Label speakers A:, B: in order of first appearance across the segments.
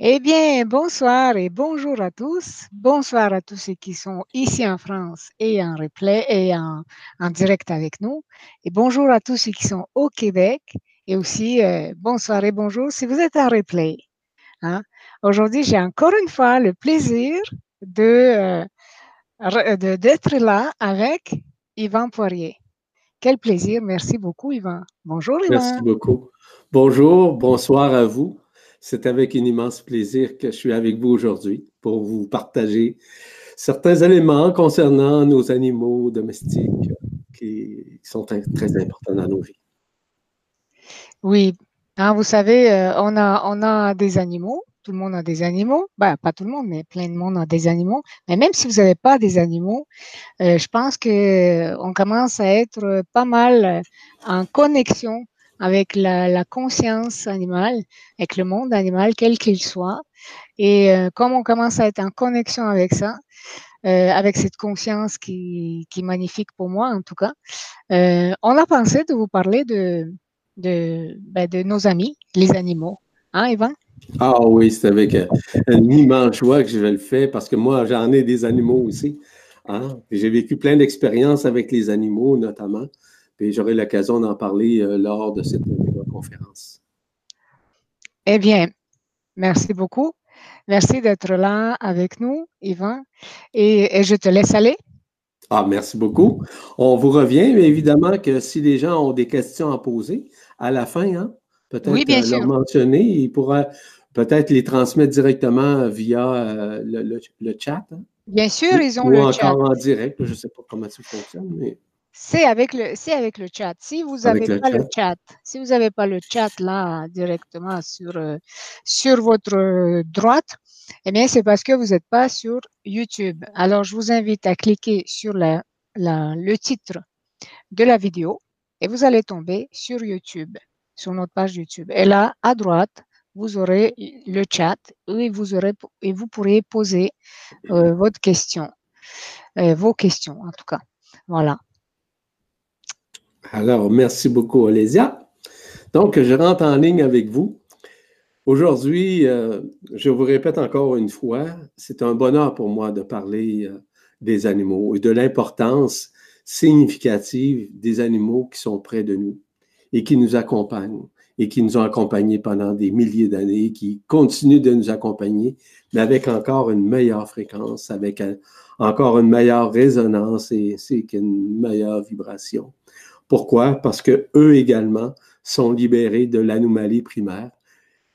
A: Eh bien, bonsoir et bonjour à tous. Bonsoir à tous ceux qui sont ici en France et en replay et en, direct avec nous. Et bonjour à tous ceux qui sont au Québec. Et aussi, euh, bonsoir et bonjour si vous êtes en replay. Hein. Aujourd'hui, j'ai encore une fois le plaisir de euh, d'être là avec Yvan Poirier. Quel plaisir. Merci beaucoup, Yvan. Bonjour, Yvan.
B: Merci beaucoup. Bonjour, bonsoir à vous. C'est avec un immense plaisir que je suis avec vous aujourd'hui pour vous partager certains éléments concernant nos animaux domestiques qui sont très importants dans nos vies.
A: Oui, hein, vous savez, euh, on, a, on a des animaux, tout le monde a des animaux, ben, pas tout le monde, mais plein de monde a des animaux. Mais même si vous n'avez pas des animaux, euh, je pense qu'on commence à être pas mal en connexion avec la, conscience animale, avec le monde animal, quel qu'il soit. Et euh, comme on commence à être en connexion avec ça, euh, avec cette conscience qui, qui, est magnifique pour moi en tout cas, euh, on a pensé de vous parler de, ben, de nos amis, les animaux. Hein, Yvan?
B: Ah oui, c'est avec un immense joie que je le fais parce que moi, j'en ai des animaux aussi. Hein? J'ai vécu plein d'expériences avec les animaux, notamment. Et j'aurai l'occasion d'en parler euh, lors de cette conférence.
A: Eh bien, merci beaucoup. Merci d'être là avec nous, Yvan. Et, je te laisse aller.
B: Ah, merci beaucoup. On vous revient, mais évidemment que si les gens ont des questions à poser à la fin, hein, peut-être oui, euh, leur mentionner, ils pourraient peut-être les transmettre directement via euh, le, chat. Hein.
A: Bien sûr, ils ont le
B: chat. Ou encore en direct, je ne sais pas comment ça fonctionne, mais.
A: C'est avec le, c'est avec le chat. Si vous n'avez pas le chat, si vous n'avez pas le chat là directement sur, euh, sur votre euh, droite, eh bien, c'est parce que vous n'êtes pas sur YouTube. Alors, je vous invite à cliquer sur la, la, le titre de la vidéo et vous allez tomber sur YouTube, sur notre page YouTube. Et là, à droite, vous aurez le chat et vous, aurez, et vous pourrez poser euh, votre question, vos questions en tout cas. Voilà.
B: Alors, merci beaucoup, Olésia. Donc, je rentre en ligne avec vous. Aujourd'hui, euh, je vous répète encore une fois, c'est un bonheur pour moi de parler euh, des animaux et de l'importance significative des animaux qui sont près de nous et qui nous accompagnent et qui nous ont accompagnés pendant des milliers d'années, qui continuent de nous accompagner, mais avec encore une meilleure fréquence, avec encore une meilleure résonance et qu'une meilleure vibration. Pourquoi? Parce que eux également sont libérés de l'anomalie primaire.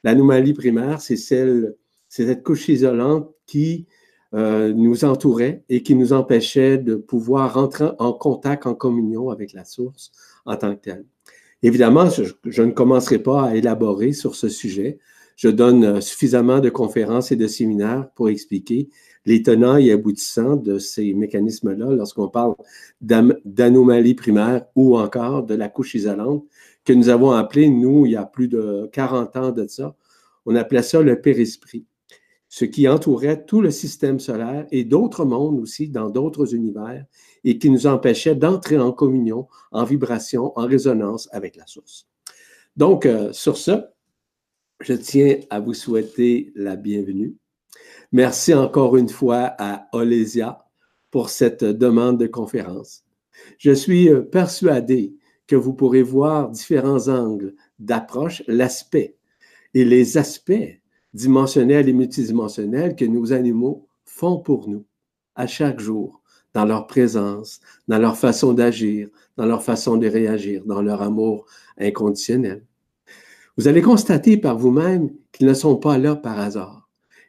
B: L'anomalie primaire, c'est cette couche isolante qui euh, nous entourait et qui nous empêchait de pouvoir rentrer en contact, en communion avec la source en tant que telle. Évidemment, je, ne commencerai pas à élaborer sur ce sujet. Je donne suffisamment de conférences et de séminaires pour expliquer les et aboutissants de ces mécanismes-là lorsqu'on parle d'anomalies primaires ou encore de la couche isolante que nous avons appelé, nous, il y a plus de 40 ans de ça, on appelait ça le périsprit, ce qui entourait tout le système solaire et d'autres mondes aussi dans d'autres univers et qui nous empêchait d'entrer en communion, en vibration, en résonance avec la source. Donc, euh, sur ce, je tiens à vous souhaiter la bienvenue Merci encore une fois à Olésia pour cette demande de conférence. Je suis euh, persuadé que vous pourrez voir différents angles d'approche, l'aspect et les aspects dimensionnels et multidimensionnels que nos animaux font pour nous à chaque jour, dans leur présence, dans leur façon d'agir, dans leur façon de réagir, dans leur amour inconditionnel. Vous allez constater par vous-même qu'ils ne sont pas là par hasard.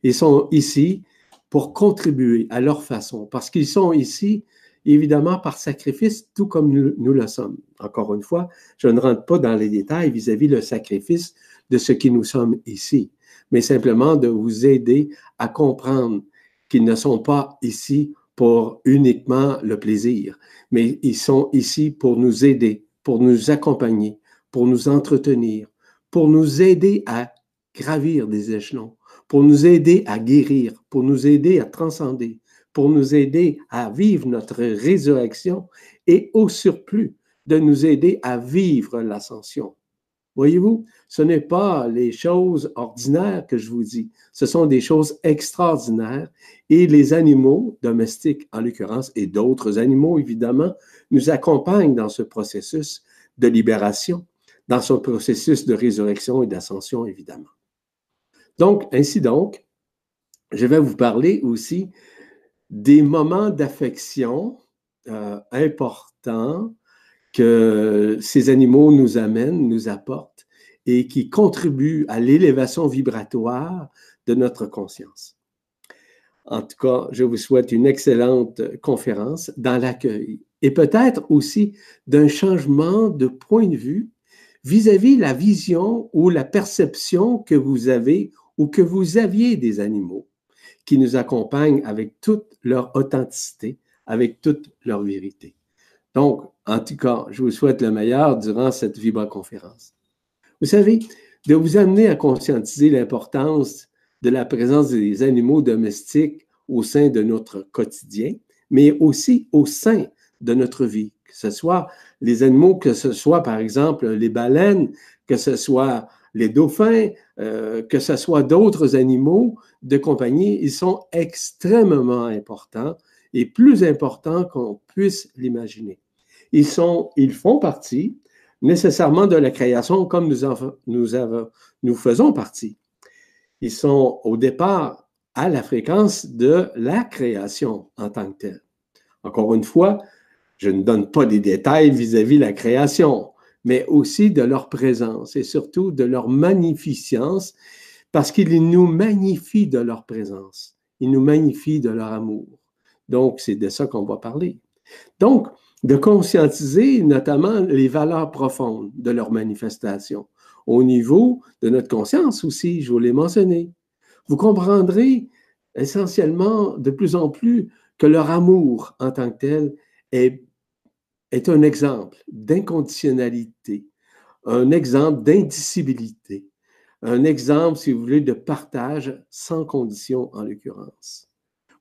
B: Ils sont ici pour contribuer à leur façon, parce qu'ils sont ici, évidemment, par sacrifice, tout comme nous, le sommes. Encore une fois, je ne rentre pas dans les détails vis-à-vis le sacrifice de ce qui nous sommes ici, mais simplement de vous aider à comprendre qu'ils ne sont pas ici pour uniquement le plaisir, mais ils sont ici pour nous aider, pour nous accompagner, pour nous entretenir, pour nous aider à gravir des échelons, pour nous aider à guérir, pour nous aider à transcender, pour nous aider à vivre notre résurrection et au surplus de nous aider à vivre l'ascension. Voyez-vous, ce n'est pas les choses ordinaires que je vous dis, ce sont des choses extraordinaires et les animaux domestiques, en l'occurrence, et d'autres animaux, évidemment, nous accompagnent dans ce processus de libération, dans ce processus de résurrection et d'ascension, évidemment. Donc, ainsi donc, je vais vous parler aussi des moments d'affection euh, importants que ces animaux nous amènent, nous apportent et qui contribuent à l'élévation vibratoire de notre conscience. En tout cas, je vous souhaite une excellente conférence dans l'accueil et peut-être aussi d'un changement de point de vue vis-à-vis la vision ou la perception que vous avez ou que vous aviez des animaux qui nous accompagnent avec toute leur authenticité, avec toute leur vérité. Donc, en tout cas, je vous souhaite le meilleur durant cette vibra-conférence. Vous savez, de vous amener à conscientiser l'importance de la présence des animaux domestiques au sein de notre quotidien, mais aussi au sein de notre vie, que ce soit les animaux, que ce soit par exemple les baleines, que ce soit les dauphins, euh, que ce soit d'autres animaux de compagnie, ils sont extrêmement importants et plus importants qu'on puisse l'imaginer. Ils, sont, ils font partie nécessairement de la création comme nous, nous, avons, nous faisons partie. Ils sont au départ à la fréquence de la création en tant que telle. Encore une fois, je ne donne pas des détails vis-à-vis de la création, mais aussi de leur présence et surtout de leur magnificence, parce qu'ils nous magnifient de leur présence. Ils nous magnifient de leur amour. Donc, c'est de ça qu'on va parler. Donc, de conscientiser notamment les valeurs profondes de leur manifestation au niveau de notre conscience aussi, je vous l'ai mentionné. Vous comprendrez essentiellement de plus en plus que leur amour en tant que tel est, est un exemple d'inconditionnalité, un exemple d'indicibilité, un exemple, si vous voulez, de partage sans condition en l'occurrence.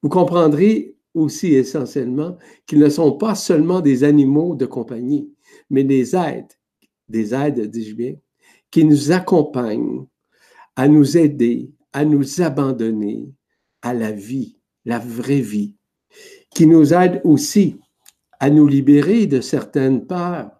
B: Vous comprendrez aussi essentiellement qu'ils ne sont pas seulement des animaux de compagnie, mais des aides, des aides, dis-je bien, qui nous accompagnent à nous aider, à nous abandonner à la vie, la vraie vie, qui nous aident aussi à nous libérer de certaines peurs,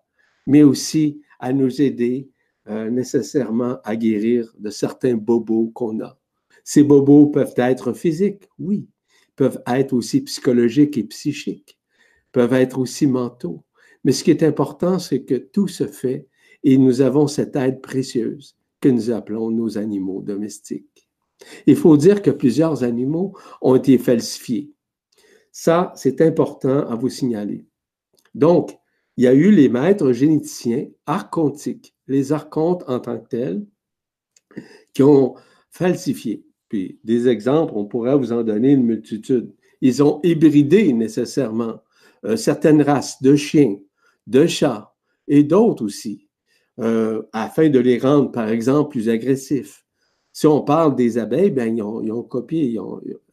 B: mais aussi à nous aider euh, nécessairement à guérir de certains bobos qu'on a. Ces bobos peuvent être physiques, oui, peuvent être aussi psychologiques et psychiques, peuvent être aussi mentaux. Mais ce qui est important, c'est que tout se fait et nous avons cette aide précieuse que nous appelons nos animaux domestiques. Il faut dire que plusieurs animaux ont été falsifiés. Ça, c'est important à vous signaler. Donc, il y a eu les maîtres généticiens archontiques, les archontes en tant que tels, qui ont falsifié des exemples, on pourrait vous en donner une multitude. Ils ont hybridé nécessairement euh, certaines races de chiens, de chats et d'autres aussi, euh, afin de les rendre, par exemple, plus agressifs. Si on parle des abeilles, ben, ils, ont, copié,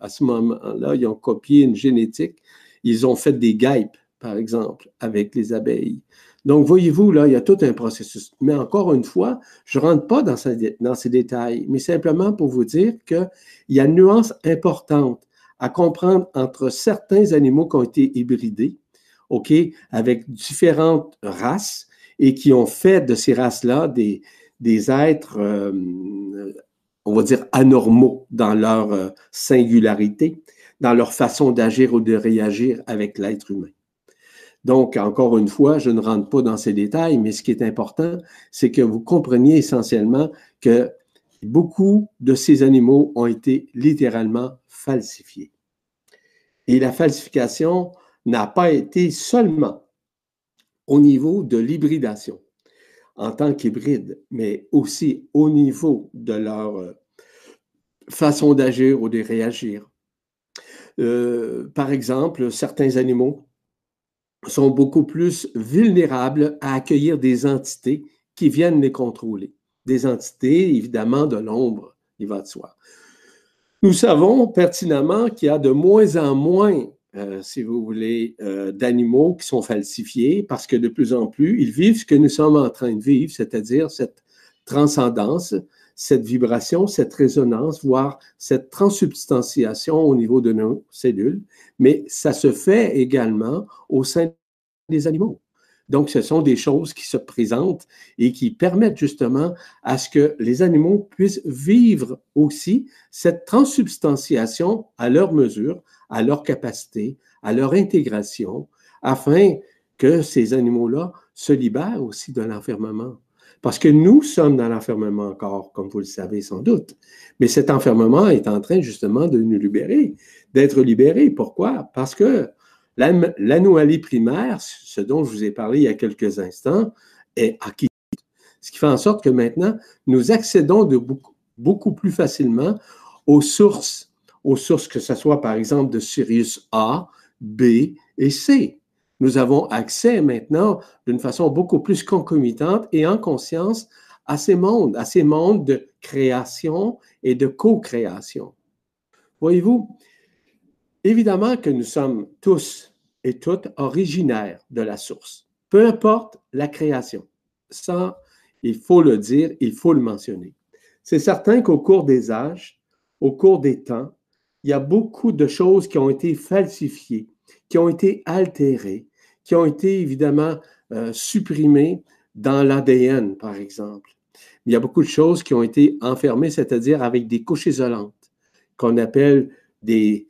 B: à ce moment-là, ils ont copié une génétique. Ils ont fait des guêpes, par exemple, avec les abeilles. Donc, voyez-vous, là, il y a tout un processus. Mais encore une fois, je ne rentre pas dans, ces détails, mais simplement pour vous dire qu'il y a une nuance importante à comprendre entre certains animaux qui ont été hybridés, OK, avec différentes races et qui ont fait de ces races-là des, des êtres, euh, on va dire, anormaux dans leur euh, singularité, dans leur façon d'agir ou de réagir avec l'être humain. Donc, encore une fois, je ne rentre pas dans ces détails, mais ce qui est important, c'est que vous compreniez essentiellement que beaucoup de ces animaux ont été littéralement falsifiés. Et la falsification n'a pas été seulement au niveau de l'hybridation en tant qu'hybride, mais aussi au niveau de leur euh, façon d'agir ou de réagir. Euh, par exemple, certains animaux sont beaucoup plus vulnérables à accueillir des entités qui viennent les contrôler. Des entités, évidemment, de l'ombre, il va de soi. Nous savons pertinemment qu'il y a de moins en moins, euh, si vous voulez, euh, d'animaux qui sont falsifiés parce que de plus en plus, ils vivent ce que nous sommes en train de vivre, c'est-à-dire cette transcendance, cette vibration, cette résonance, voire cette transubstantiation au niveau de nos cellules, mais ça se fait également au sein des animaux. Donc, ce sont des choses qui se présentent et qui permettent justement à ce que les animaux puissent vivre aussi cette transubstantiation à leur mesure, à leur capacité, à leur intégration, afin que ces animaux-là se libèrent aussi de l'enfermement. Parce que nous sommes dans l'enfermement encore, comme vous le savez sans doute. Mais cet enfermement est en train justement de nous libérer, d'être libéré. Pourquoi? Parce que L'anomalie primaire, ce dont je vous ai parlé il y a quelques instants, est acquis. Ce qui fait en sorte que maintenant, nous accédons de beaucoup, plus facilement aux sources, aux sources que ce soit par exemple de Sirius A, B et C. Nous avons accès maintenant d'une façon beaucoup plus concomitante et en conscience à ces mondes, à ces mondes de création et de co-création. Voyez-vous, évidemment que nous sommes tous et toutes originaires de la source, peu importe la création. Ça, il faut le dire, il faut le mentionner. C'est certain qu'au cours des âges, au cours des temps, il y a beaucoup de choses qui ont été falsifiées, qui ont été altérées, qui ont été évidemment euh, supprimées dans l'ADN, par exemple. Il y a beaucoup de choses qui ont été enfermées, c'est-à-dire avec des couches isolantes, qu'on appelle des,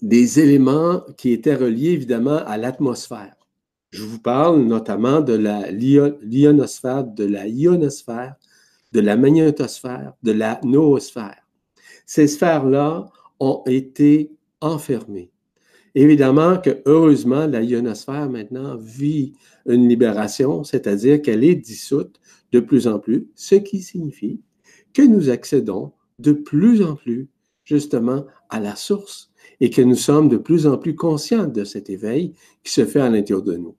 B: des éléments qui étaient reliés évidemment à l'atmosphère. Je vous parle notamment de la l'ionosphère, de la ionosphère, de la magnétosphère, de la noosphère. Ces sphères-là ont été enfermées. Évidemment que heureusement, la ionosphère maintenant vit une libération, c'est-à-dire qu'elle est dissoute de plus en plus, ce qui signifie que nous accédons de plus en plus justement à la source et que nous sommes de plus en plus conscients de cet éveil qui se fait à l'intérieur de nous.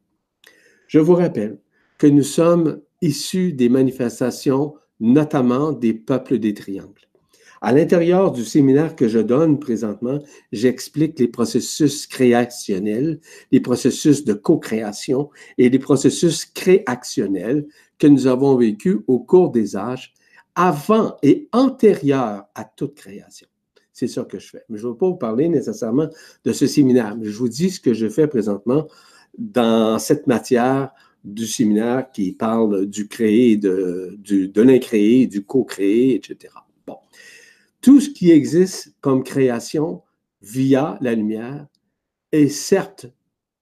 B: Je vous rappelle que nous sommes issus des manifestations, notamment des peuples des triangles. À l'intérieur du séminaire que je donne présentement, j'explique les processus créationnels, les processus de co-création et les processus créationnels que nous avons vécus au cours des âges avant et antérieurs à toute création. C'est ça que je fais. Mais je ne veux pas vous parler nécessairement de ce séminaire, mais je vous dis ce que je fais présentement dans cette matière du séminaire qui parle du créé, du, de l'incréé, du co-créé, etc. Tout ce qui existe comme création via la lumière est certes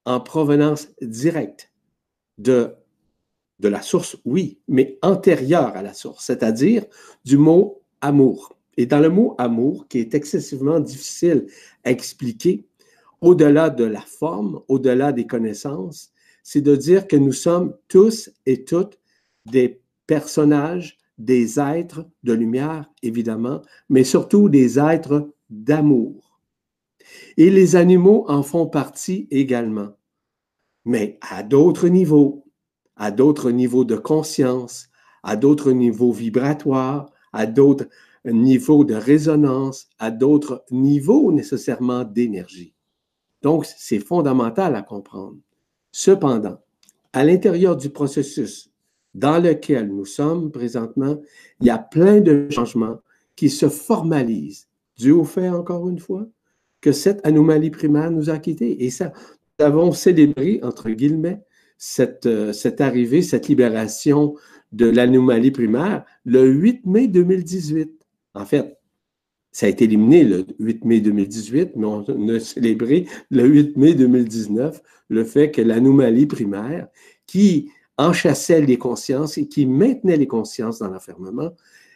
B: en provenance directe de, de la source, oui, mais antérieure à la source, c'est-à-dire du mot amour. Et dans le mot amour, qui est excessivement difficile à expliquer, au-delà de la forme, au-delà des connaissances, c'est de dire que nous sommes tous et toutes des personnages, des êtres de lumière, évidemment, mais surtout des êtres d'amour. Et les animaux en font partie également, mais à d'autres niveaux, à d'autres niveaux de conscience, à d'autres niveaux vibratoires, à d'autres niveau de résonance, à d'autres niveaux nécessairement d'énergie. Donc, c'est fondamental à comprendre. Cependant, à l'intérieur du processus dans lequel nous sommes présentement, il y a plein de changements qui se formalisent, dû au fait, encore une fois, que cette anomalie primaire nous a quittés. Et ça, nous avons célébré, entre guillemets, cette, euh, cette arrivée, cette libération de l'anomalie primaire le 8 mai 2018. En fait, ça a été éliminé le 8 mai 2018, mais on a célébré le 8 mai 2019 le fait que l'anomalie primaire qui enchassait les consciences et qui maintenait les consciences dans l'enfermement,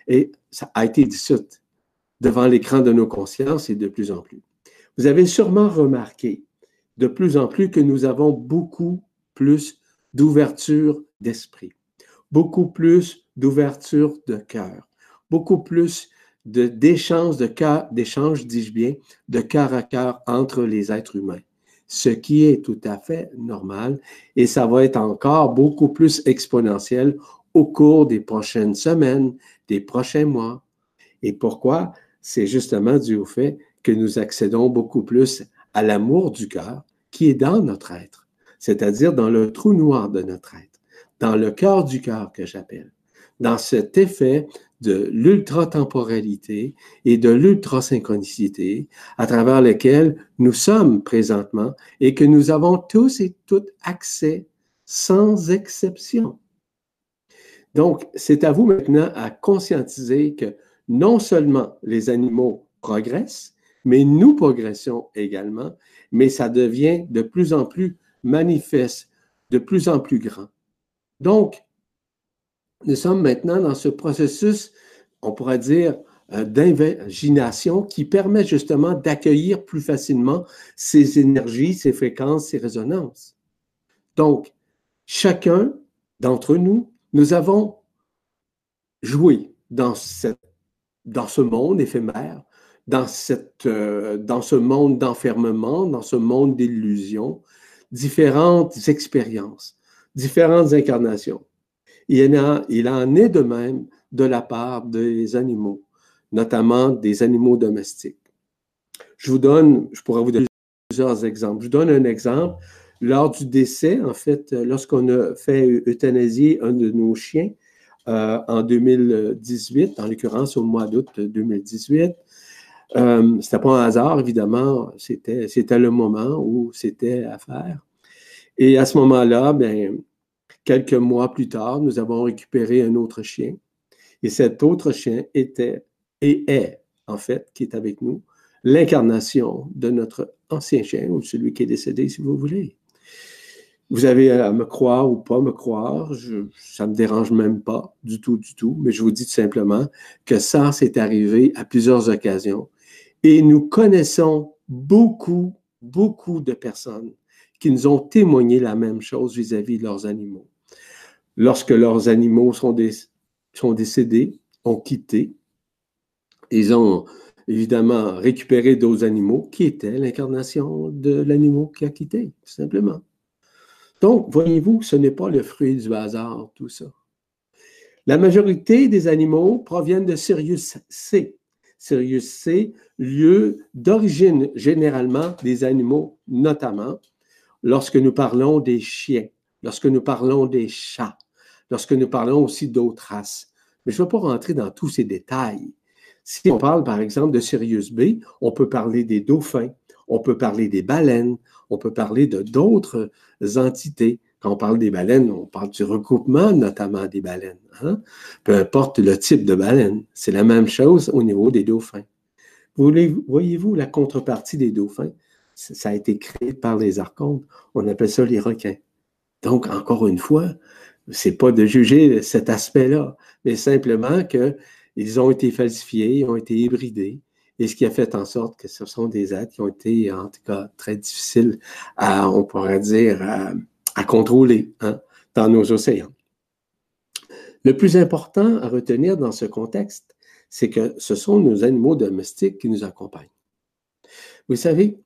B: et ça a été dissoute devant l'écran de nos consciences et de plus en plus. Vous avez sûrement remarqué de plus en plus que nous avons beaucoup plus d'ouverture d'esprit, beaucoup plus d'ouverture de cœur, beaucoup plus d'échanges de, d'échanges, dis-je bien, de cœur à cœur entre les êtres humains. Ce qui est tout à fait normal et ça va être encore beaucoup plus exponentiel au cours des prochaines semaines, des prochains mois. Et pourquoi? C'est justement dû au fait que nous accédons beaucoup plus à l'amour du cœur qui est dans notre être, c'est-à-dire dans le trou noir de notre être, dans le cœur du cœur que j'appelle. dans cet effet de l'ultra-temporalité et de l'ultra-synchronicité à travers lequel nous sommes présentement et que nous avons tous et toutes accès sans exception. Donc, c'est à vous maintenant à conscientiser que non seulement les animaux progressent, mais nous progressons également, mais ça devient de plus en plus manifeste, de plus en plus grand. Donc, nous sommes maintenant dans ce processus, on pourrait dire, euh, d'invagination qui permet justement d'accueillir plus facilement ces énergies, ces fréquences, ces résonances. Donc, chacun d'entre nous, nous avons joué dans, ce monde éphémère, dans, euh, dans ce monde d'enfermement, dans ce monde d'illusion, différentes expériences, différentes incarnations. Il en, est de même de la part des animaux, notamment des animaux domestiques. Je vous donne, je pourrais vous donner plusieurs exemples. Je vous donne un exemple. Lors du décès, en fait, lorsqu'on a fait euthanasier un de nos chiens euh, en 2018, en l'occurrence au mois d'août 2018, euh, c'était pas un hasard, évidemment, c'était, c'était le moment où c'était à faire. Et à ce moment-là, ben, quelques mois plus tard, nous avons récupéré un autre chien. Et cet autre chien était et est, en fait, qui est avec nous, l'incarnation de notre ancien chien ou celui qui est décédé, si vous voulez. Vous avez à me croire ou pas me croire, ça ne me dérange même pas du tout, du tout, mais je vous dis tout simplement que ça, c'est arrivé à plusieurs occasions. Et nous connaissons beaucoup, beaucoup de personnes qui nous ont témoigné la même chose vis-à-vis de leurs animaux. Lorsque leurs animaux sont, décédés, ont quitté, ils ont évidemment récupéré d'autres animaux qui étaient l'incarnation de l'animal qui a quitté, tout simplement. Donc, voyez-vous, ce n'est pas le fruit du hasard, tout ça. La majorité des animaux proviennent de Sirius C. Sirius C, lieu d'origine généralement des animaux, notamment lorsque nous parlons des chiens, lorsque nous parlons des chats, lorsque nous parlons aussi d'autres races. Mais je ne vais pas rentrer dans tous ces détails. Si on parle, par exemple, de Sirius B, on peut parler des dauphins, on peut parler des baleines, on peut parler de d'autres entités. Quand on parle des baleines, on parle du regroupement notamment des baleines. Hein. Peu importe le type de baleine, c'est la même chose au niveau des dauphins. Voyez-vous la contrepartie des dauphins? ça a été créé par les archontes. On appelle ça les requins. Donc, encore une fois, c'est pas de juger cet aspect-là, mais simplement qu'ils ont été falsifiés, ils ont été hybridés, et ce qui a fait en sorte que ce sont des êtres qui ont été, en tout cas, très difficiles à, on pourrait dire, à, contrôler hein, dans nos océans. Le plus important à retenir dans ce contexte, c'est que ce sont nos animaux domestiques qui nous accompagnent. Vous savez,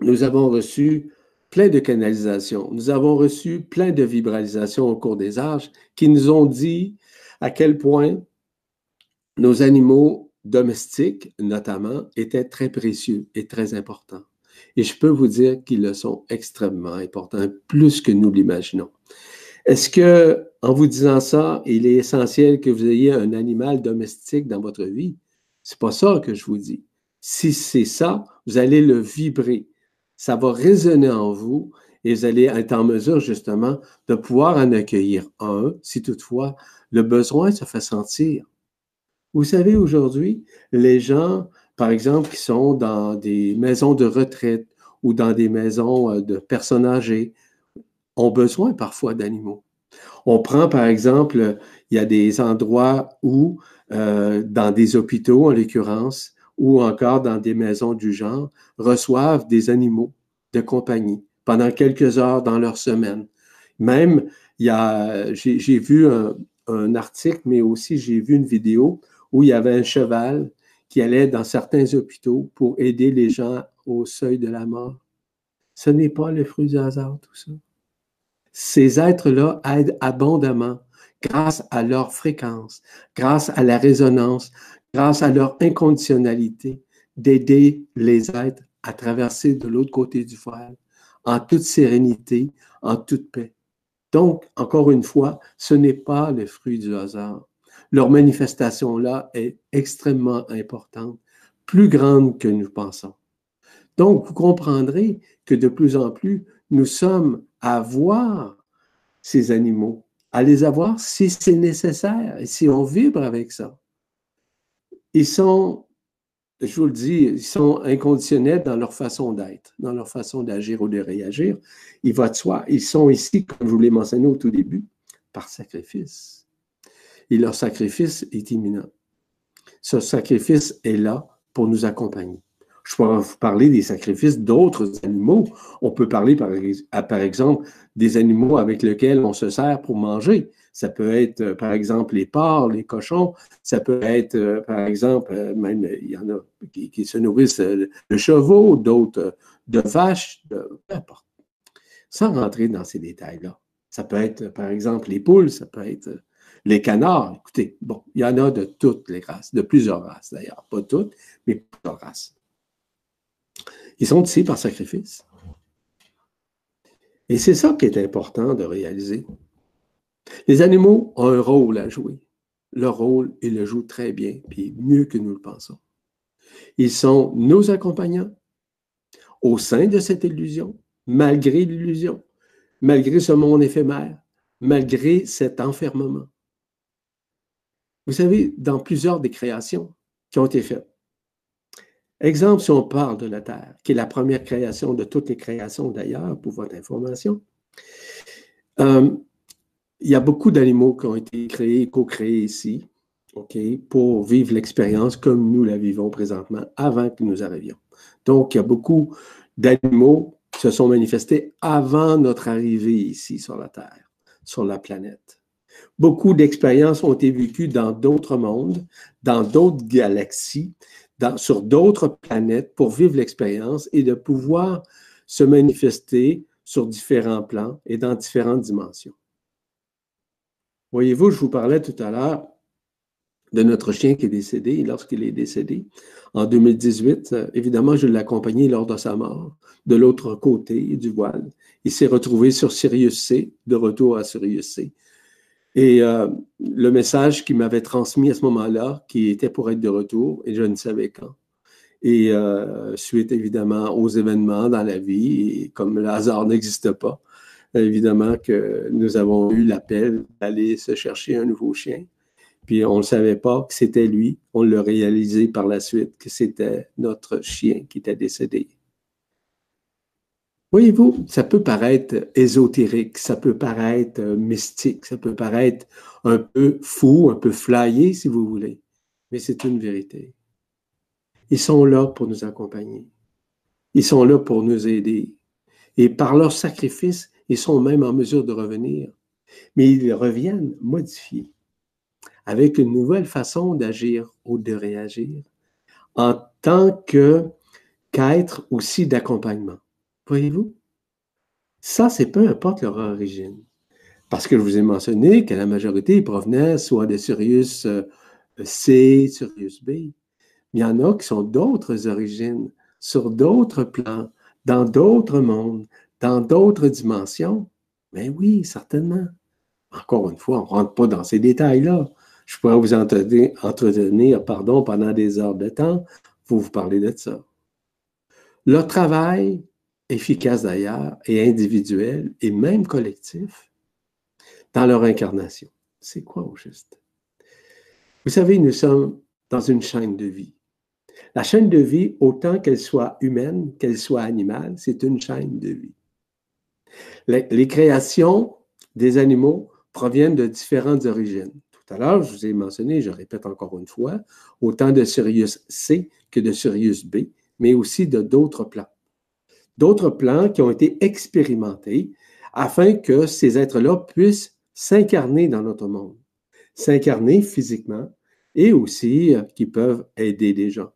B: nous avons reçu plein de canalisations, nous avons reçu plein de vibralisations au cours des âges qui nous ont dit à quel point nos animaux domestiques, notamment, étaient très précieux et très importants. Et je peux vous dire qu'ils le sont extrêmement importants, plus que nous l'imaginons. Est-ce que, en vous disant ça, il est essentiel que vous ayez un animal domestique dans votre vie? C'est pas ça que je vous dis. Si c'est ça, vous allez le vibrer ça va résonner en vous et vous allez être en mesure justement de pouvoir en accueillir un si toutefois le besoin se fait sentir. Vous savez, aujourd'hui, les gens, par exemple, qui sont dans des maisons de retraite ou dans des maisons euh, de personnes âgées, ont besoin parfois d'animaux. On prend, par exemple, il y a des endroits où, euh, dans des hôpitaux en l'occurrence, ou encore dans des maisons du genre, reçoivent des animaux de compagnie pendant quelques heures dans leur semaine. Même, j'ai vu un, un, article, mais aussi j'ai vu une vidéo où il y avait un cheval qui allait dans certains hôpitaux pour aider les gens au seuil de la mort. Ce n'est pas le fruit du hasard, tout ça. Ces êtres-là aident abondamment grâce à leur fréquence, grâce à la résonance, grâce à leur inconditionnalité, d'aider les êtres à traverser de l'autre côté du voile en toute sérénité, en toute paix. Donc, encore une fois, ce n'est pas le fruit du hasard. Leur manifestation-là est extrêmement importante, plus grande que nous pensons. Donc, vous comprendrez que de plus en plus, nous sommes à voir ces animaux, à les avoir si c'est nécessaire et si on vibre avec ça. Ils sont, je vous le dis, ils sont inconditionnels dans leur façon d'être, dans leur façon d'agir ou de réagir. Il va de soi, ils sont ici, comme je vous l'ai mentionné au tout début, par sacrifice. Et leur sacrifice est imminent. Ce sacrifice est là pour nous accompagner. Je pourrais vous parler des sacrifices d'autres animaux. On peut parler, par, par, exemple, des animaux avec lesquels on se sert pour manger. Ça peut être, euh, par exemple, les porcs, les cochons. Ça peut être, euh, par exemple, euh, même, il y en a qui, se nourrissent de chevaux, d'autres de vaches, peu importe. Sans rentrer dans ces détails-là. Ça peut être, par exemple, les poules, ça peut être les canards. Écoutez, bon, il y en a de toutes les races, de plusieurs races d'ailleurs. Pas toutes, mais plusieurs races. Ils sont ici par sacrifice. Et c'est ça qui est important de réaliser. Les animaux ont un rôle à jouer. Leur rôle, ils le jouent très bien, puis mieux que nous le pensons. Ils sont nos accompagnants au sein de cette illusion, malgré l'illusion, malgré ce monde éphémère, malgré cet enfermement. Vous savez, dans plusieurs des créations qui ont été faites, Exemple, si on parle de la Terre, qui est la première création de toutes les créations d'ailleurs, pour votre information, euh, il y a beaucoup d'animaux qui ont été créés, co-créés ici, OK, pour vivre l'expérience comme nous la vivons présentement, avant que nous arrivions. Donc, il y a beaucoup d'animaux qui se sont manifestés avant notre arrivée ici sur la Terre, sur la planète. Beaucoup d'expériences ont été vécues dans d'autres mondes, dans d'autres galaxies, sur d'autres planètes pour vivre l'expérience et de pouvoir se manifester sur différents plans et dans différentes dimensions. Voyez-vous, je vous parlais tout à l'heure de notre chien qui est décédé. Lorsqu'il est décédé en 2018, euh, évidemment, je l'ai accompagné lors de sa mort, de l'autre côté du voile. Il s'est retrouvé sur Sirius C, de retour à Sirius C. Et euh, le message qu'il m'avait transmis à ce moment-là, qui était pour être de retour, et je ne savais quand. Et euh, suite évidemment aux événements dans la vie, et comme le hasard n'existe pas, évidemment que nous avons eu l'appel d'aller se chercher un nouveau chien. Puis on ne savait pas que c'était lui. On l'a réalisé par la suite que c'était notre chien qui était décédé. Voyez-vous, ça peut paraître ésotérique, ça peut paraître euh, mystique, ça peut paraître un peu fou, un peu flyé, si vous voulez, mais c'est une vérité. Ils sont là pour nous accompagner. Ils sont là pour nous aider. Et par leur sacrifice, ils sont même en mesure de revenir. Mais ils reviennent modifiés, avec une nouvelle façon d'agir ou de réagir, en tant que qu'être aussi d'accompagnement. Voyez-vous? Ça, c'est peu importe leur origine. Parce que je vous ai mentionné que la majorité provenait soit de Sirius euh, C, Sirius B. Mais il y en a qui sont d'autres origines, sur d'autres plans, dans d'autres mondes, dans d'autres dimensions. Mais oui, certainement. Encore une fois, on ne rentre pas dans ces détails-là. Je pourrais vous entretenir, pardon, pendant des heures de temps pour vous parler de ça. Leur travail, efficace d'ailleurs, et individuel, et même collectif, dans leur incarnation. C'est quoi au juste? Vous savez, nous sommes dans une chaîne de vie. La chaîne de vie, autant qu'elle soit humaine, qu'elle soit animale, c'est une chaîne de vie. Les, créations des animaux proviennent de différentes origines. Tout à l'heure, je vous ai mentionné, je répète encore une fois, autant de Sirius C que de Sirius B, mais aussi de d'autres plans d'autres plans qui ont été expérimentés afin que ces êtres-là puissent s'incarner dans notre monde, s'incarner physiquement et aussi euh, qui peuvent aider des gens.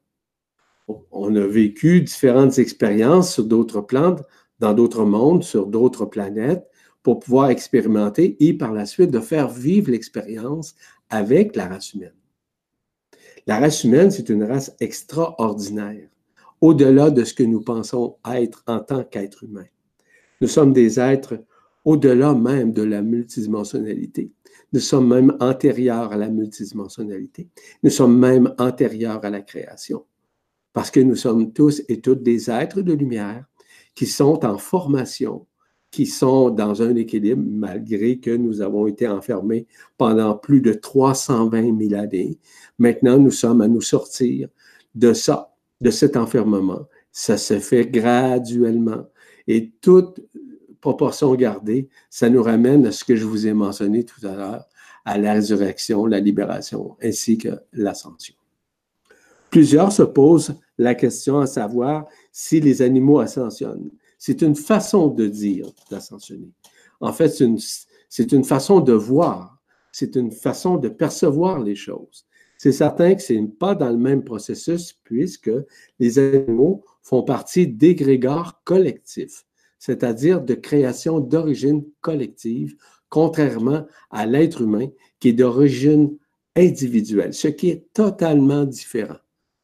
B: On a vécu différentes expériences sur d'autres plans, dans d'autres mondes, sur d'autres planètes, pour pouvoir expérimenter et par la suite de faire vivre l'expérience avec la race humaine. La race humaine, c'est une race extraordinaire au-delà de ce que nous pensons être en tant qu'être humain. Nous sommes des êtres au-delà même de la multidimensionnalité. Nous sommes même antérieurs à la multidimensionnalité. Nous sommes même antérieurs à la création. Parce que nous sommes tous et toutes des êtres de lumière qui sont en formation, qui sont dans un équilibre, malgré que nous avons été enfermés pendant plus de 320 000 années. Maintenant, nous sommes à nous sortir de ça, de cet enfermement. Ça se fait graduellement. Et toute proportion gardée, ça nous ramène à ce que je vous ai mentionné tout à l'heure, à la résurrection, la libération, ainsi que l'ascension. Plusieurs se posent la question à savoir si les animaux ascensionnent. C'est une façon de dire d'ascensionner. En fait, c'est une, façon de voir, c'est une façon de percevoir les choses. C'est certain que ce n'est pas dans le même processus puisque les animaux font partie d'égrégores collectifs, c'est-à-dire de création d'origine collective, contrairement à l'être humain qui est d'origine individuelle, ce qui est totalement différent.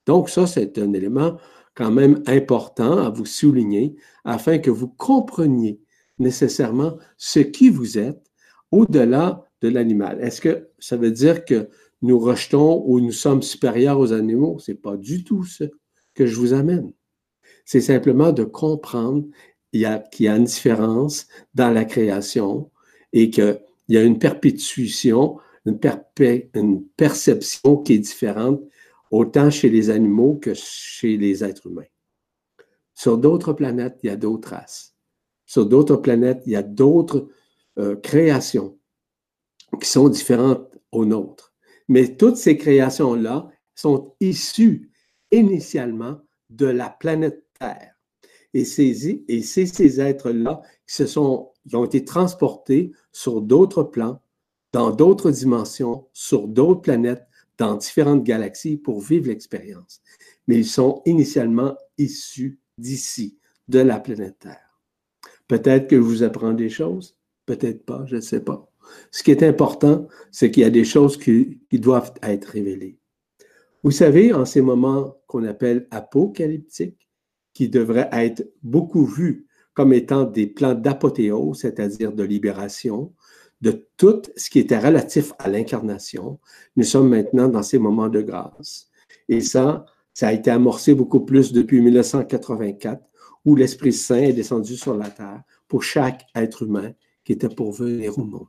B: Donc ça, c'est un élément quand même important à vous souligner afin que vous compreniez nécessairement ce qui vous êtes au-delà de l'animal. Est-ce que ça veut dire que nous rejetons ou nous sommes supérieurs aux animaux? Ce n'est pas du tout ce que je vous amène. C'est simplement de comprendre qu'il y, a, une différence dans la création et qu'il y a une perpétuation, une perception qui est différente autant chez les animaux que chez les êtres humains. Sur d'autres planètes, il y a d'autres races. Sur d'autres planètes, il y a d'autres euh, créations qui sont différentes aux nôtres. Mais toutes ces créations-là sont issues initialement de la planète Terre. Et c'est ces êtres-là qui, qui ont été transportés sur d'autres plans, dans d'autres dimensions, sur d'autres planètes, dans différentes galaxies pour vivre l'expérience. Mais ils sont initialement issus d'ici, de la planète Terre. Peut-être que je vous apprends des choses, peut-être pas, je ne sais pas. Ce qui est important, c'est qu'il y a des choses qui, qui, doivent être révélées. Vous savez, en ces moments qu'on appelle apocalyptiques, qui devraient être beaucoup vus comme étant des plans d'apothéose, c'est-à-dire de libération, de tout ce qui était relatif à l'incarnation. Nous sommes maintenant dans ces moments de grâce. Et ça, ça a été amorcé beaucoup plus depuis 1984, où l'Esprit Saint est descendu sur la terre pour chaque être humain qui était pour venir au monde.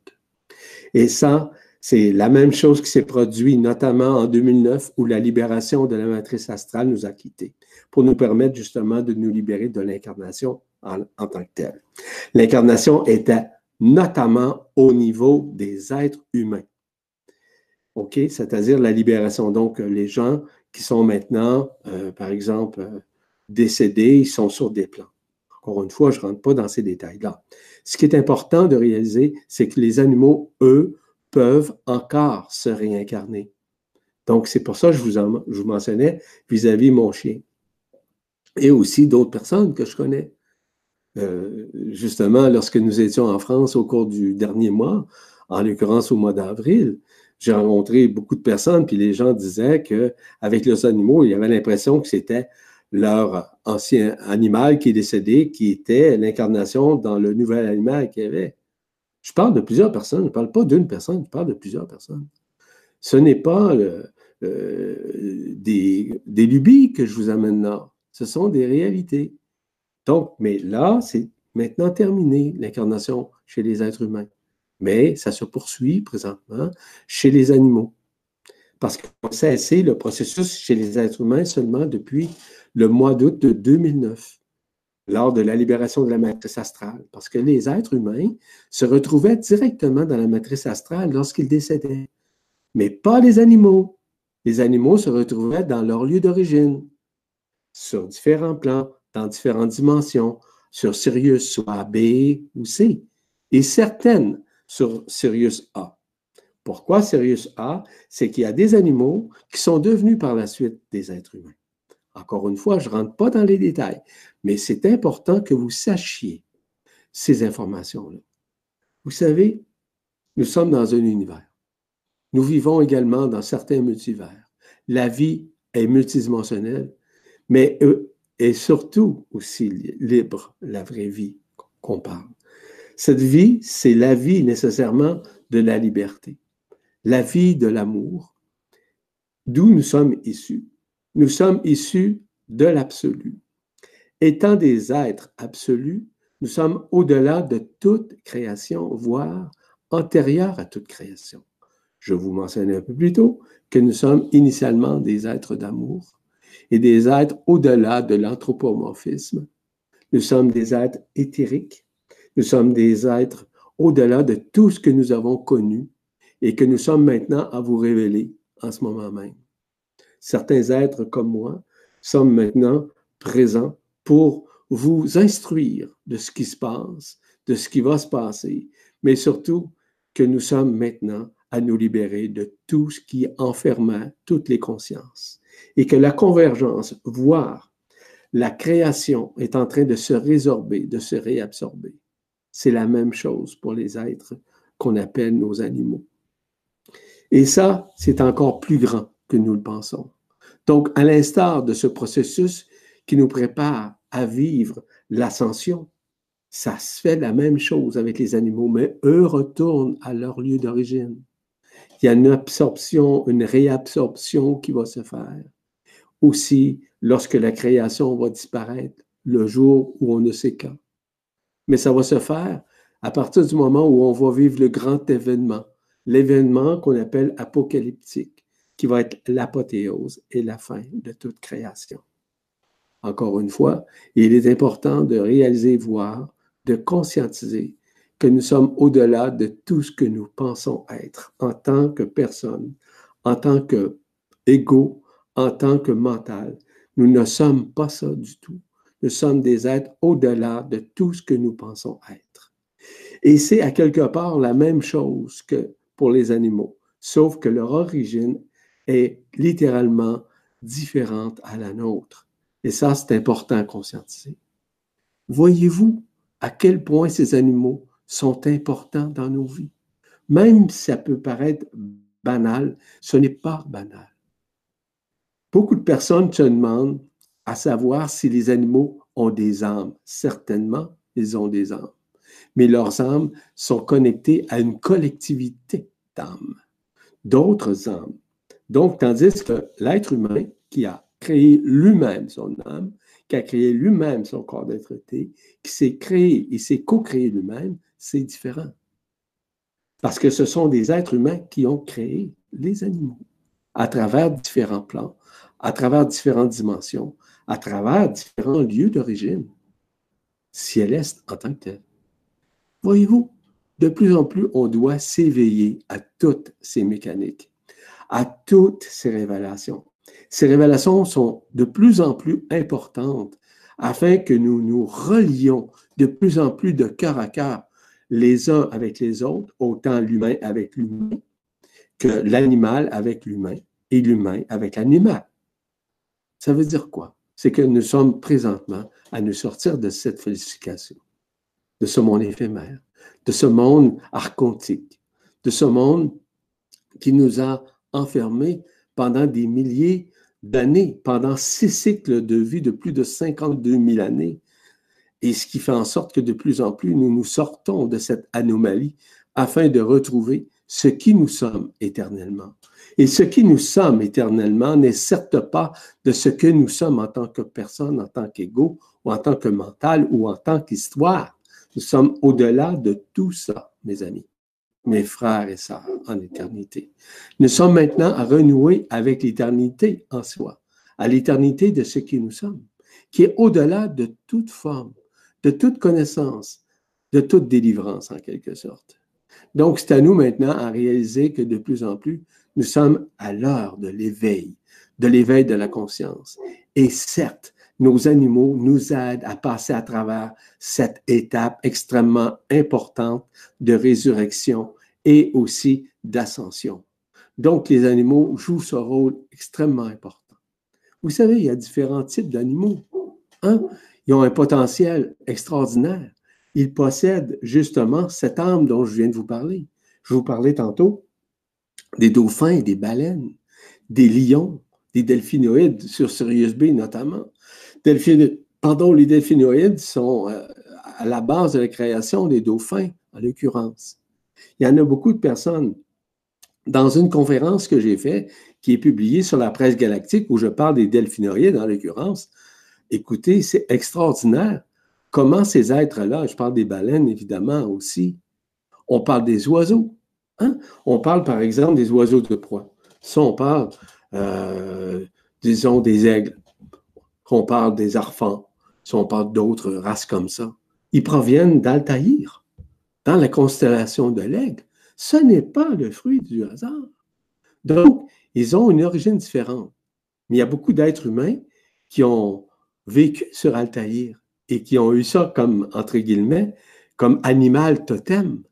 B: Et ça, c'est la même chose qui s'est produite notamment en 2009 où la libération de la matrice astrale nous a quittés pour nous permettre justement de nous libérer de l'incarnation en, tant que telle. L'incarnation était notamment au niveau des êtres humains. OK? C'est-à-dire la libération. Donc, les gens qui sont maintenant, euh, par exemple, euh, décédés, ils sont sur des plans. Encore une fois, je ne rentre pas dans ces détails-là. Ce qui est important de réaliser, c'est que les animaux, eux, peuvent encore se réincarner. Donc, c'est pour ça que je vous, vous mentionnais vis-à-vis -vis mon chien. Et aussi d'autres personnes que je connais. Euh, justement, lorsque nous étions en France au cours du dernier mois, en l'occurrence au mois d'avril, j'ai rencontré beaucoup de personnes, puis les gens disaient qu'avec leurs animaux, il y avait l'impression que c'était leur ancien animal qui est décédé, qui était l'incarnation dans le nouvel animal qu'il y avait. Je parle de plusieurs personnes, je ne parle pas d'une personne, je parle de plusieurs personnes. Ce n'est pas euh, des, des lubies que je vous amène là, ce sont des réalités. Donc, mais là, c'est maintenant terminé, l'incarnation chez les êtres humains. Mais ça se poursuit présentement chez les animaux. Parce qu'on cessé le processus chez les êtres humains seulement depuis le mois d'août de 2009, lors de la libération de la matrice astrale. Parce que les êtres humains se retrouvaient directement dans la matrice astrale lorsqu'ils décédaient. Mais pas les animaux. Les animaux se retrouvaient dans leur lieu d'origine, sur différents plans, dans différentes dimensions, sur Sirius soit B ou C, et certaines sur Sirius A. Pourquoi Sirius A? C'est qu'il y a des animaux qui sont devenus par la suite des êtres humains. Encore une fois, je ne rentre pas dans les détails, mais c'est important que vous sachiez ces informations-là. Vous savez, nous sommes dans un univers. Nous vivons également dans certains multivers. La vie est multidimensionnelle, mais et surtout aussi libre, la vraie vie qu'on parle. Cette vie, c'est la vie nécessairement de la liberté, la vie de l'amour, d'où nous sommes issus. Nous sommes issus de l'absolu. Étant des êtres absolus, nous sommes au-delà de toute création, voire antérieurs à toute création. Je vous mentionnais un peu plus tôt que nous sommes initialement des êtres d'amour et des êtres au-delà de l'anthropomorphisme. Nous sommes des êtres éthériques. Nous sommes des êtres au-delà de tout ce que nous avons connu et que nous sommes maintenant à vous révéler en ce moment même. Certains êtres comme moi sommes maintenant présents pour vous instruire de ce qui se passe, de ce qui va se passer, mais surtout que nous sommes maintenant à nous libérer de tout ce qui enfermait toutes les consciences et que la convergence, voire la création, est en train de se résorber, de se réabsorber. C'est la même chose pour les êtres qu'on appelle nos animaux. Et ça, c'est encore plus grand que nous le pensons. Donc, à l'instar de ce processus qui nous prépare à vivre l'ascension, ça se fait la même chose avec les animaux, mais eux retournent à leur lieu d'origine. Il y a une absorption, une réabsorption qui va se faire. Aussi, lorsque la création va disparaître, le jour où on ne sait quand. Mais ça va se faire à partir du moment où on va vivre le grand événement, l'événement qu'on appelle apocalyptique, qui va être l'apothéose et la fin de toute création. Encore une fois, il est important de réaliser, voir, de conscientiser que nous sommes au-delà de tout ce que nous pensons être en tant que personne, en tant que égaux, en tant que mental. Nous ne sommes pas ça du tout. Nous sommes des êtres au-delà de tout ce que nous pensons être. Et c'est à quelque part la même chose que pour les animaux, sauf que leur origine est littéralement différente à la nôtre. Et ça, c'est important à conscientiser. Voyez-vous à quel point ces animaux sont importants dans nos vies? Même si ça peut paraître banal, ce n'est pas banal. Beaucoup de personnes se demandent à savoir si les animaux ont des âmes. Certainement, ils ont des âmes. Mais leurs âmes sont connectées à une collectivité d'âmes, d'autres âmes. Donc, tandis que l'être humain qui a créé lui-même son âme, qui a créé lui-même son corps d'être qui s'est créé et s'est co-créé lui-même, c'est différent. Parce que ce sont des êtres humains qui ont créé les animaux à travers différents plans, à travers différentes dimensions, à travers différents lieux d'origine, céleste en tant que. Voyez-vous, de plus en plus, on doit s'éveiller à toutes ces mécaniques, à toutes ces révélations. Ces révélations sont de plus en plus importantes afin que nous nous relions de plus en plus de cœur à cœur les uns avec les autres, autant l'humain avec l'humain que l'animal avec l'humain et l'humain avec l'animal. Ça veut dire quoi? C'est que nous sommes présentement à nous sortir de cette félicitation, de ce monde éphémère, de ce monde archontique, de ce monde qui nous a enfermés pendant des milliers d'années, pendant six cycles de vie de plus de 52 000 années, et ce qui fait en sorte que de plus en plus nous nous sortons de cette anomalie afin de retrouver ce qui nous sommes éternellement. Et ce qui nous sommes éternellement n'est certes pas de ce que nous sommes en tant que personne, en tant qu'égaux, ou en tant que mental, ou en tant qu'histoire. Nous sommes au-delà de tout ça, mes amis, mes frères et sœurs en éternité. Nous sommes maintenant à renouer avec l'éternité en soi, à l'éternité de ce qui nous sommes, qui est au-delà de toute forme, de toute connaissance, de toute délivrance en quelque sorte. Donc, c'est à nous maintenant à réaliser que de plus en plus, nous sommes à l'heure de l'éveil, de l'éveil de la conscience. Et certes, nos animaux nous aident à passer à travers cette étape extrêmement importante de résurrection et aussi d'ascension. Donc, les animaux jouent ce rôle extrêmement important. Vous savez, il y a différents types d'animaux. Hein? Ils ont un potentiel extraordinaire. Ils possèdent justement cette âme dont je viens de vous parler. Je vous parlais tantôt des dauphins et des baleines, des lions, des delphinoïdes sur Sirius B notamment. pardon, les delphinoïdes sont euh, à la base de la création des dauphins en l'occurrence. Il y en a beaucoup de personnes. Dans une conférence que j'ai faite, qui est publiée sur la presse galactique, où je parle des delphinoïdes en l'occurrence, écoutez, c'est extraordinaire comment ces êtres-là, je parle des baleines évidemment aussi, on parle des oiseaux. Hein? On parle par exemple des oiseaux de proie. Ça, on parle, euh, disons, des aigles. On parle des arfans. Si on parle d'autres races comme ça. Ils proviennent d'Altaïr, dans la constellation de l'aigle. Ce n'est pas le fruit du hasard. Donc, ils ont une origine différente. Mais il y a beaucoup d'êtres humains qui ont vécu sur Altaïr et qui ont eu ça comme, entre guillemets, comme animal totem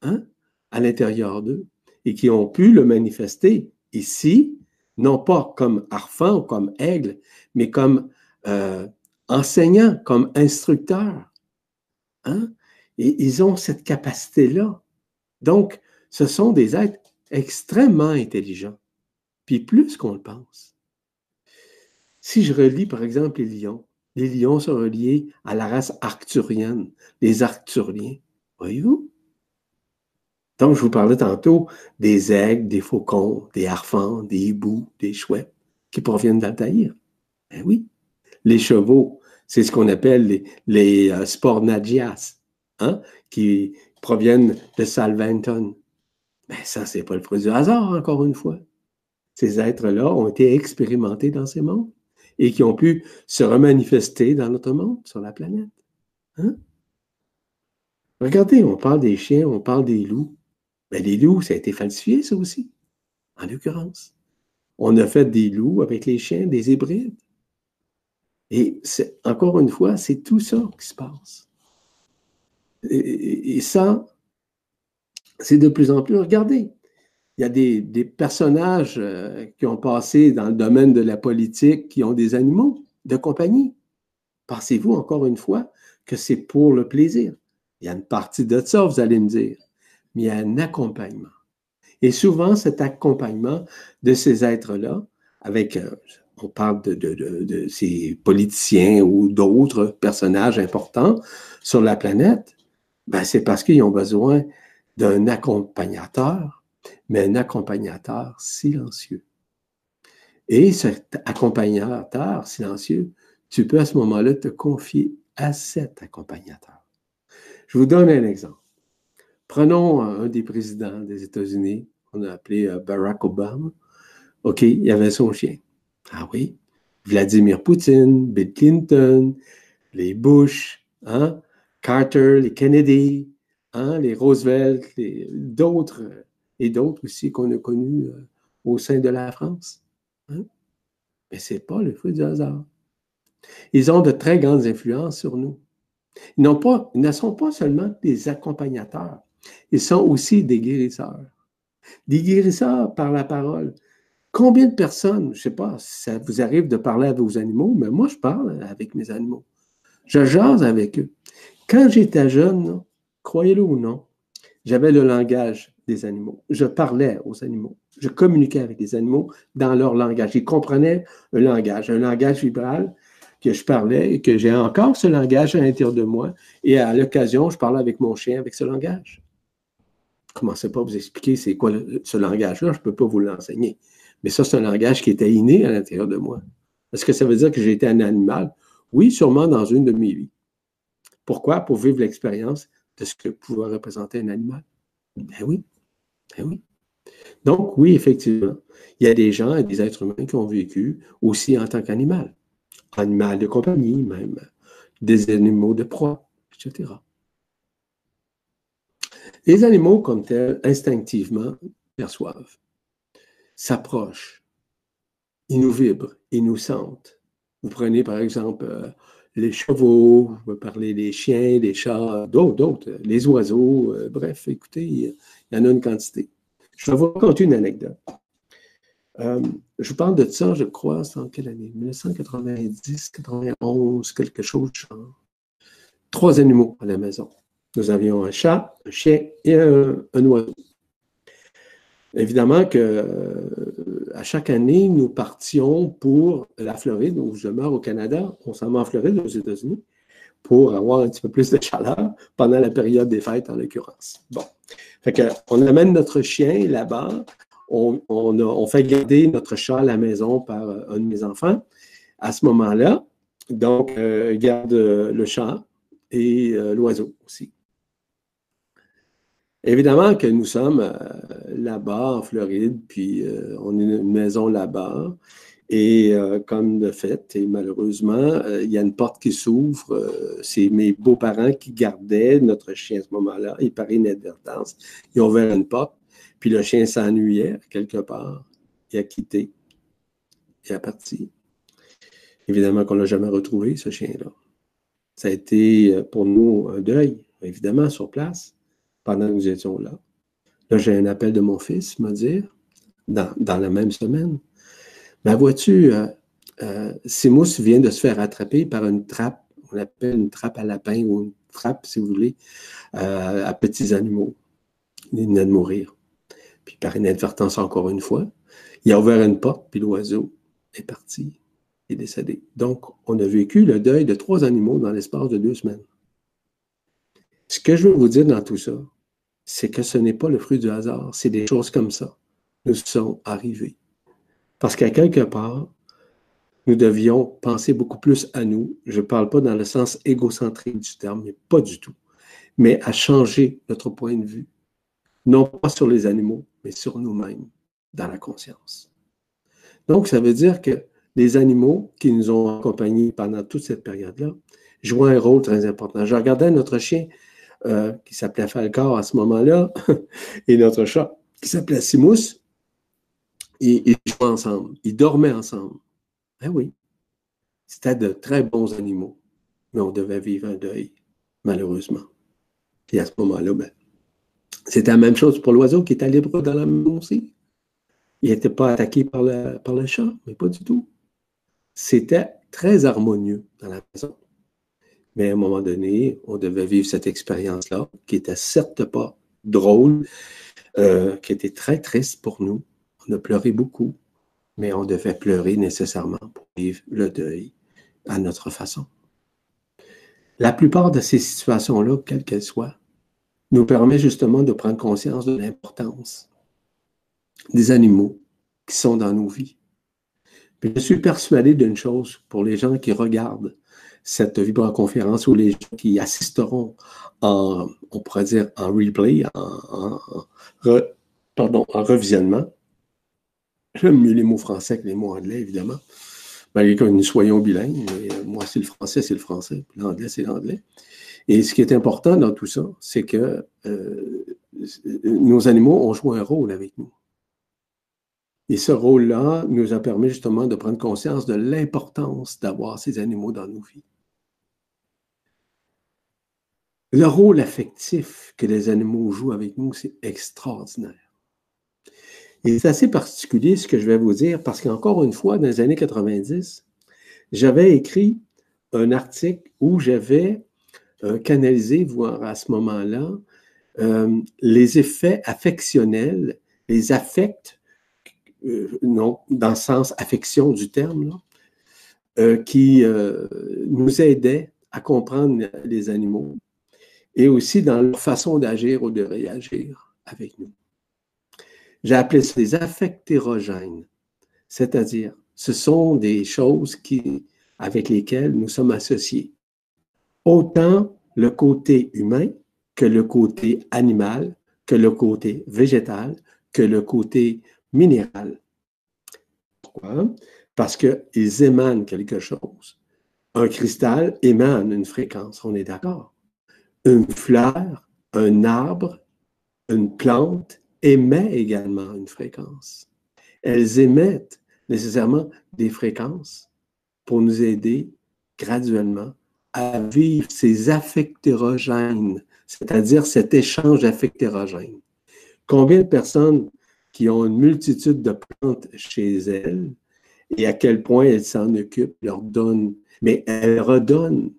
B: hein, à l'intérieur d'eux et qui ont pu le manifester ici, non pas comme arfan ou comme aigle, mais comme euh, enseignant, comme instructeur. Hein? Et ils ont cette capacité-là. Donc, ce sont des êtres extrêmement intelligents, puis plus qu'on le pense. Si je relis, par exemple, les lions, les lions sont reliés à la race arcturienne, les arcturiens. Voyez-vous? Donc, je vous parlais tantôt des aigles, des faucons, des harfans, des hiboux, des chouettes qui proviennent d'Altaïr. Ben oui. Les chevaux, c'est ce qu'on appelle les, les euh, hein, qui proviennent de Salventon. Ben ça, c'est pas le fruit du hasard, encore une fois. Ces êtres-là ont été expérimentés dans ces mondes et qui ont pu se remanifester dans notre monde, sur la planète. Hein? Regardez, on parle des chiens, on parle des loups. Mais les loups, ça a été falsifié, ça aussi, en l'occurrence. On a fait des loups avec les chiens, des hybrides. Et encore une fois, c'est tout ça qui se passe. Et ça, c'est de plus en plus. Regardez, il y a des, personnages euh, qui ont passé dans le domaine de la politique qui ont des animaux de compagnie. Pensez-vous encore une fois que c'est pour le plaisir? Il y a une partie de ça, vous allez me dire, mais il y a un accompagnement. Et souvent, cet accompagnement de ces êtres-là, avec, euh, on parle de, ces politiciens ou d'autres personnages importants sur la planète, ben c'est parce qu'ils ont besoin d'un accompagnateur mais un accompagnateur silencieux. Et cet accompagnateur silencieux, tu peux à ce moment-là te confier à cet accompagnateur. Je vous donne un exemple. Prenons un des présidents des États-Unis, on a appelé euh, Barack Obama. OK, il avait son chien. Ah oui, Vladimir Poutine, Bill Clinton, les Bush, hein, Carter, les Kennedy, hein, les Roosevelt, d'autres et d'autres aussi qu'on a connus euh, au sein de la France. Hein. Mais ce n'est pas le fruit du hasard. Ils ont de très grandes influences sur nous. Ils, pas, ils ne sont pas seulement des accompagnateurs, ils sont aussi des guérisseurs. Des guérisseurs par la parole. Combien de personnes, je ne sais pas si ça vous arrive de parler à vos animaux, mais moi je parle avec mes animaux. Je jase avec eux. Quand j'étais jeune, croyez-le ou non, j'avais le langage des animaux. Je parlais aux animaux. Je communiquais avec les animaux dans leur langage. Ils comprenaient un langage, un langage vibral que je parlais et que j'ai encore ce langage à l'intérieur de moi. Et à l'occasion, je parlais avec mon chien avec ce langage. Je ne commençais pas à vous expliquer c'est quoi ce langage-là, je ne peux pas vous l'enseigner. Mais ça, c'est un langage qui était inné à l'intérieur de moi. Est-ce que ça veut dire que j'étais un animal? Oui, sûrement dans une de mes vies. Pourquoi? Pour vivre l'expérience de ce que pouvait représenter un animal. Ben oui. Oui. Donc, oui, effectivement, il y a des gens et des êtres humains qui ont vécu aussi en tant qu'animal. Animal de compagnie, même des animaux de proie, etc. Les animaux, comme tels, instinctivement, perçoivent, s'approchent, ils nous vibrent, ils nous sentent. Vous prenez par exemple euh, les chevaux, vous parler des chiens, des chats, d'autres, d'autres, les oiseaux, euh, bref, écoutez, il y en a une quantité. Je vais vous raconter une anecdote. Euh, je vous parle de ça, je crois, c'est en quelle année? 1990, 91, quelque chose genre. Trois animaux à la maison. Nous avions un chat, un chien et un, oiseau. Évidemment que euh, à chaque année, nous partions pour la Floride, où je demeure au Canada, on s'en va en Floride, aux États-Unis, pour avoir un petit peu plus de chaleur pendant la période des fêtes, en l'occurrence. Bon. Fait on amène notre chien là-bas. On, fait garder notre chat à la maison par euh, un de mes enfants. À ce moment-là, donc, euh, garde le chat et l'oiseau aussi. Évidemment que nous sommes euh, là-bas en Floride, puis euh, on a une maison là-bas. Et euh, comme de fait, et malheureusement, il y a une porte qui s'ouvre. c'est mes beaux-parents qui gardaient notre chien à ce moment-là. Et par inadvertance, ils ont ouvert une porte. Puis le chien s'ennuyait quelque part. Il a quitté. Il est parti. Évidemment qu'on ne l'a jamais retrouvé, ce chien-là. Ça a été pour nous un deuil, évidemment, sur place pendant que nous étions là. Là, j'ai un appel de mon fils, me dire, dans, la même semaine. Mais vois-tu, euh, euh, vient de se faire attraper par une trappe, on appelle une trappe à lapin ou une trappe, si vous voulez, euh, à petits animaux. Il venait de mourir. Puis par inadvertance, encore une fois, il a ouvert une porte, puis l'oiseau est parti, est décédé. Donc, on a vécu le deuil de trois animaux dans l'espace de deux semaines. Ce que je veux vous dire dans tout ça, c'est que ce n'est pas le fruit du hasard, c'est des choses comme ça nous sont arrivées. Parce qu'à quelque part, nous devions penser beaucoup plus à nous. Je ne parle pas dans le sens égocentrique du terme, mais pas du tout. Mais à changer notre point de vue, non pas sur les animaux, mais sur nous-mêmes, dans la conscience. Donc, ça veut dire que les animaux qui nous ont accompagnés pendant toute cette période-là jouent un rôle très important. Je regardais notre chien euh, qui s'appelait Falcor à ce moment-là, et notre chat qui s'appelait Simous. Ils jouaient ensemble, ils dormaient ensemble. Ben oui, c'était de très bons animaux, mais on devait vivre un deuil, malheureusement. Et à ce moment-là, ben, c'était la même chose pour l'oiseau qui était libre dans la maison aussi. Il n'était pas attaqué par le, par le chat, mais pas du tout. C'était très harmonieux dans la maison. Mais à un moment donné, on devait vivre cette expérience-là, qui était certes pas drôle, euh, qui était très triste pour nous. On a pleuré beaucoup, mais on devait pleurer nécessairement pour vivre le deuil à notre façon. La plupart de ces situations-là, quelles qu'elles soient, nous permet justement de prendre conscience de l'importance des animaux qui sont dans nos vies. je suis persuadé d'une chose pour les gens qui regardent cette vibra-conférence où les gens qui assisteront en, on pourrait dire, en replay, pardon, en revisionnement. J'aime mieux les mots français que les mots anglais, évidemment. Malgré que nous soyons bilingues, mais euh, moi, c'est le français, c'est le français, l'anglais, c'est l'anglais. Et ce qui est important dans tout ça, c'est que euh, nos animaux ont joué un rôle avec nous. Et ce rôle-là nous a permis justement de prendre conscience de l'importance d'avoir ces animaux dans nos vies. Le rôle affectif que les animaux jouent avec nous, c'est extraordinaire. Et c'est assez particulier ce que je vais vous dire parce qu'encore une fois, dans les années 90, j'avais écrit un article où j'avais euh, canalisé, voire à ce moment-là, euh, les effets affectionnels, les affects, euh, non, dans le sens affection du terme, qui nous aidaient à comprendre les animaux et aussi dans leur façon d'agir ou de réagir avec nous. J'ai appelé ça des affectérogènes, c'est-à-dire ce sont des choses qui, avec lesquelles nous sommes associés. Autant le côté humain que le côté animal, que le côté végétal, que le côté minéral. Pourquoi? Parce qu'ils émanent quelque chose. Un cristal émane une fréquence, on est d'accord une fleur, un arbre, une plante émet également une fréquence. Elles émettent nécessairement des fréquences pour nous aider graduellement à vivre ces affectérogènes, c'est-à-dire cet échange affectérogène. Combien de personnes qui ont une multitude de plantes chez elles et à quel point elles s'en occupent, leur donnent, mais elles redonnent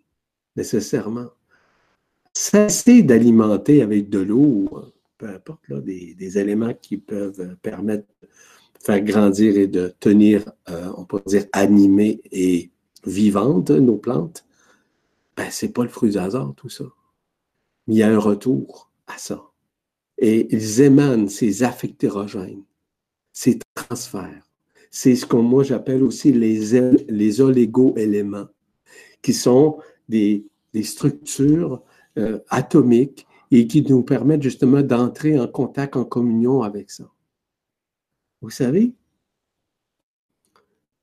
B: nécessairement cesser d'alimenter avec de l'eau, peu importe, des, éléments qui peuvent permettre de faire grandir et de tenir, euh, on peut dire, animées et vivantes nos plantes, ben, ce n'est pas le fruit du hasard, tout ça. Mais il y a un retour à ça. Et ils émanent ces affectérogènes, ces transferts. C'est ce que moi j'appelle aussi les, les olégo-éléments, qui sont des, structures euh, atomiques et qui nous permettent justement d'entrer en contact, en communion avec ça. Vous savez,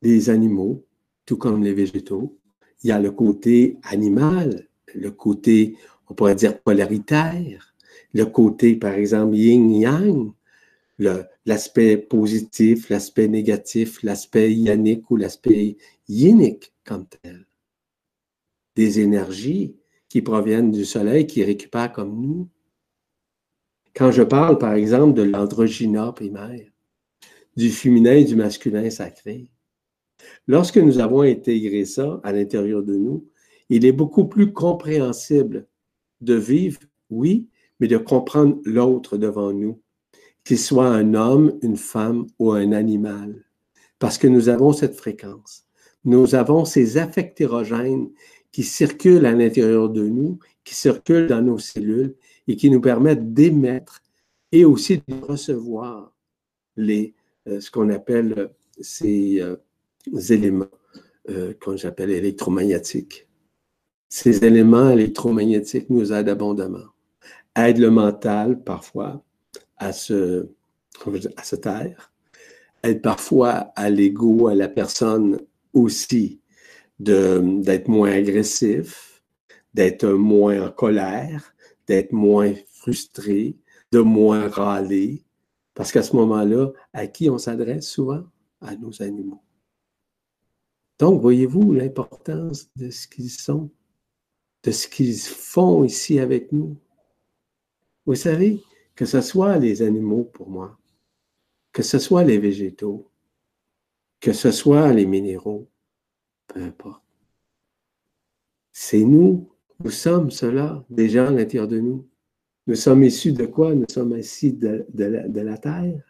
B: les animaux, tout comme les végétaux, il y a le côté animal, le côté, on pourrait dire, polaritaire, le côté, par exemple, yin-yang, l'aspect positif, l'aspect négatif, l'aspect yanique ou l'aspect yinique comme tel. Des énergies qui proviennent du soleil, qui récupèrent comme nous. Quand je parle, par exemple, de l'androgyna primaire, du féminin et du masculin sacré, Lorsque nous avons intégré ça à l'intérieur de nous, il est beaucoup plus compréhensible de vivre, oui, mais de comprendre l'autre devant nous, qu'il soit un homme, une femme ou un animal, parce que nous avons cette fréquence. Nous avons ces affectérogènes qui circulent à l'intérieur de nous, qui circulent dans nos cellules et qui nous permettent d'émettre et aussi de recevoir les, euh, ce qu'on appelle ces, euh, éléments euh, qu'on appelle électromagnétiques. Ces éléments électromagnétiques nous aident abondamment. Aident le mental parfois à se, à se taire, aident parfois à l'ego, à la personne aussi d'être moins agressif, d'être moins en colère, d'être moins frustré, de moins râler. Parce qu'à ce moment-là, à qui on s'adresse souvent? À nos animaux. Donc, voyez-vous l'importance de ce qu'ils sont, de ce qu'ils font ici avec nous? Vous savez, que ce soit les animaux pour moi, que ce soit les végétaux, que ce soit les minéraux, peu importe. C'est nous, nous sommes cela déjà à l'intérieur de nous. Nous sommes issus de quoi? Nous sommes issus de, la, terre.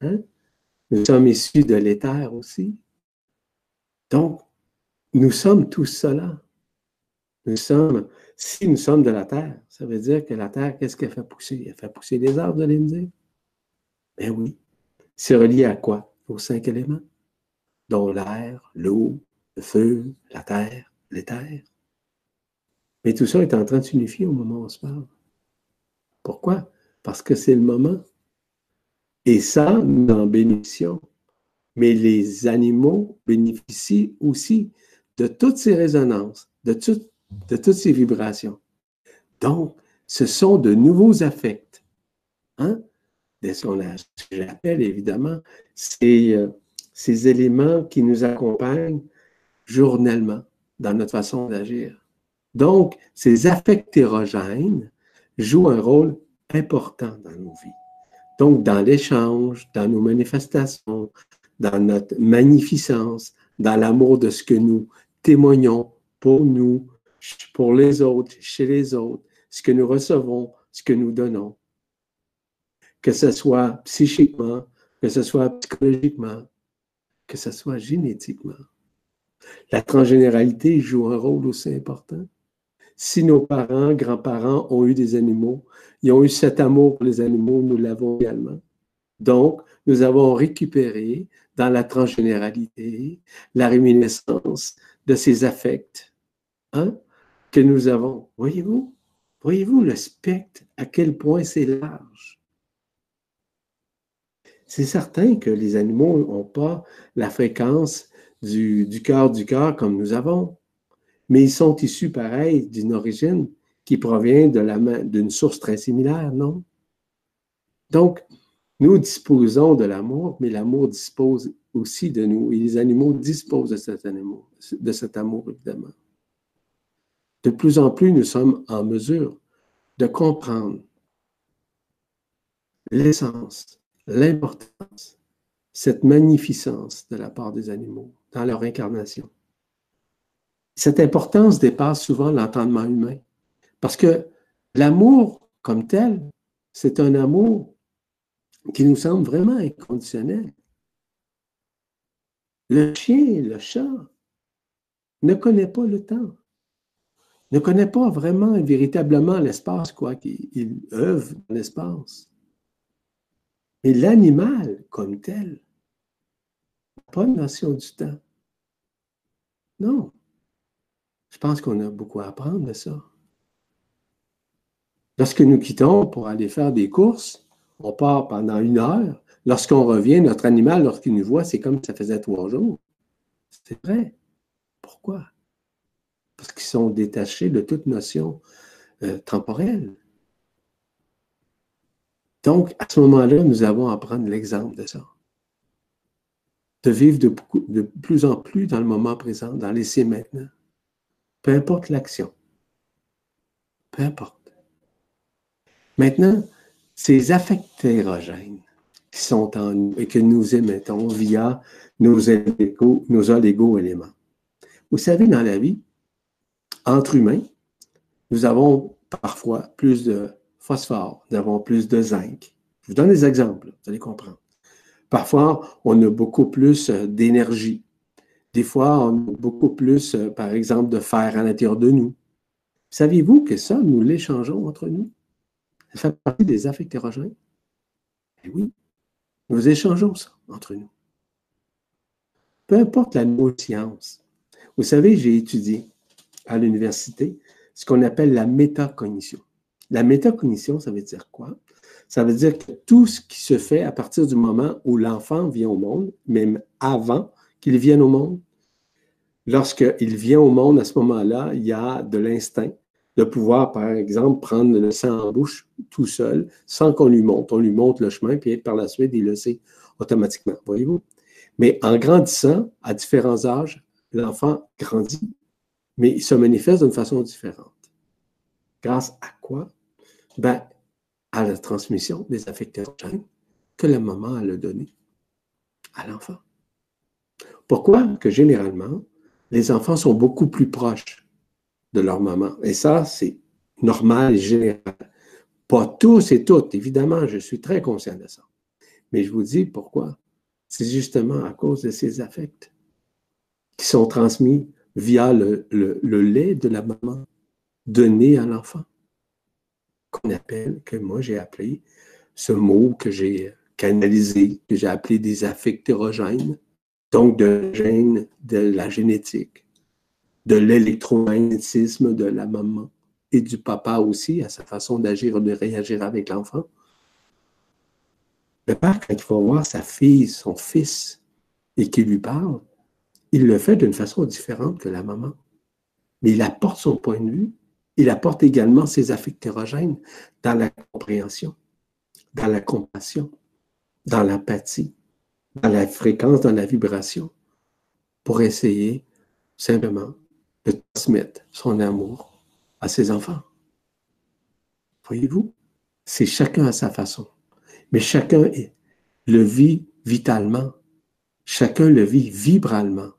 B: Hein? Nous sommes issus de l'éther aussi. Donc, nous sommes tous cela. Nous sommes, si nous sommes de la terre, ça veut dire que la terre, qu'est-ce qu'elle fait pousser? Elle fait pousser des arbres, vous allez me dire? Ben oui. C'est relié à quoi? Aux cinq éléments, dont l'air, l'eau, le feu, la terre, l'éther. Mais tout ça est en train de s'unifier au moment où on se parle. Pourquoi? Parce que c'est le moment. Et ça, nous en bénéficions mais les animaux bénéficient aussi de toutes ces résonances, de, de toutes ces vibrations. Donc, ce sont de nouveaux affects. Hein? ce que j'appelle évidemment ces, euh, ces éléments qui nous accompagnent journellement dans notre façon d'agir. Donc, ces affectérogènes jouent un rôle important dans nos vies. Donc, dans l'échange, dans nos manifestations, dans notre magnificence, dans l'amour de ce que nous témoignons pour nous, pour les autres, chez les autres, ce que nous recevons, ce que nous donnons. Que ce soit psychiquement, que ce soit psychologiquement, que ce soit génétiquement. La transgénéralité joue un rôle aussi important. Si nos parents, grands-parents ont eu des animaux, ils ont eu cet amour pour les animaux, nous l'avons également. Donc, nous avons récupéré dans la transgénéralité la réminiscence de ces affects hein, que nous avons. Voyez-vous? Voyez-vous le spectre, à quel point c'est large? C'est certain que les animaux n'ont pas la fréquence du, cœur du cœur comme nous avons, mais ils sont issus pareil d'une origine qui provient d'une source très similaire, non? Donc, nous disposons de l'amour, mais l'amour dispose aussi de nous. Et les animaux disposent de cet, de cet amour, évidemment. De plus en plus, nous sommes en mesure de comprendre l'essence, l'importance, cette magnificence de la part des animaux dans leur incarnation. Cette importance dépasse souvent l'entendement humain, parce que l'amour comme tel, c'est un amour qui nous semble vraiment inconditionnel. Le chien, le chat, ne connaît pas le temps. ne connaît pas vraiment et véritablement l'espace, quoi, qu'il œuvre dans l'espace. Mais l'animal, comme tel, pas de notion du temps. Non. Je pense qu'on a beaucoup à apprendre de ça. Lorsque nous quittons pour aller faire des courses, on part pendant une heure. Lorsqu'on revient, notre animal, lorsqu'il nous voit, c'est comme ça faisait trois jours. C'est vrai. Pourquoi? Parce qu'ils sont détachés de toute notion euh, temporelle. Donc, à ce moment-là, nous avons à prendre l'exemple de ça. De vivre de, plus en plus dans le moment présent, dans l'essai maintenant. Peu importe l'action. Peu importe. Maintenant, ces affects érogènes qui sont en nous et que nous émettons via nos, nos olégo-éléments. Vous savez, dans la vie, entre humains, nous avons parfois plus de phosphore, nous avons plus de zinc. Je vous donne des exemples, vous allez comprendre. Parfois, on a beaucoup plus euh, d'énergie. Des fois, on a beaucoup plus, euh, par exemple, de fer à l'intérieur de nous. Saviez-vous que ça, nous l'échangeons entre nous? Ça fait partie des affects érogènes? Eh oui, nous échangeons ça entre nous. Peu importe la neuroscience. Vous savez, j'ai étudié à l'université ce qu'on appelle la métacognition. La métacognition, ça veut dire quoi? Ça veut dire que tout ce qui se fait à partir du moment où l'enfant vient au monde, même avant qu'il vienne au monde, lorsqu'il vient au monde, à ce moment-là, il y a de l'instinct de pouvoir, par exemple, prendre le sang en bouche tout seul, sans qu'on lui montre. On lui montre le chemin, puis par la suite, il le sait automatiquement. Voyez-vous? Mais en grandissant, à différents âges, l'enfant grandit, mais il se manifeste d'une façon différente. Grâce à quoi? Ben, à la transmission des affects que la maman a donné à l'enfant. Pourquoi? Que généralement, les enfants sont beaucoup plus proches de leur maman. Et ça, c'est normal et général. Pas tous et toutes, évidemment, je suis très conscient de ça. Mais je vous dis pourquoi. C'est justement à cause de ces affects qui sont transmis via le, le lait de la maman donné à l'enfant qu'on appelle, que moi j'ai appelé, ce mot que j'ai canalisé, que j'ai appelé des affectérogènes, donc de gènes de la génétique, de l'électromagnétisme de la maman et du papa aussi, à sa façon d'agir, de réagir avec l'enfant. Le père, quand il va voir sa fille, son fils, et qu'il lui parle, il le fait d'une façon différente que la maman. Mais il apporte son point de vue, il apporte également ses affectérogènes dans la compréhension, dans la compassion, dans l'empathie, dans la fréquence, dans la vibration, pour essayer simplement de transmettre son amour à ses enfants. Voyez-vous, c'est chacun à sa façon, mais chacun le vit vitalement, chacun le vit vibralement,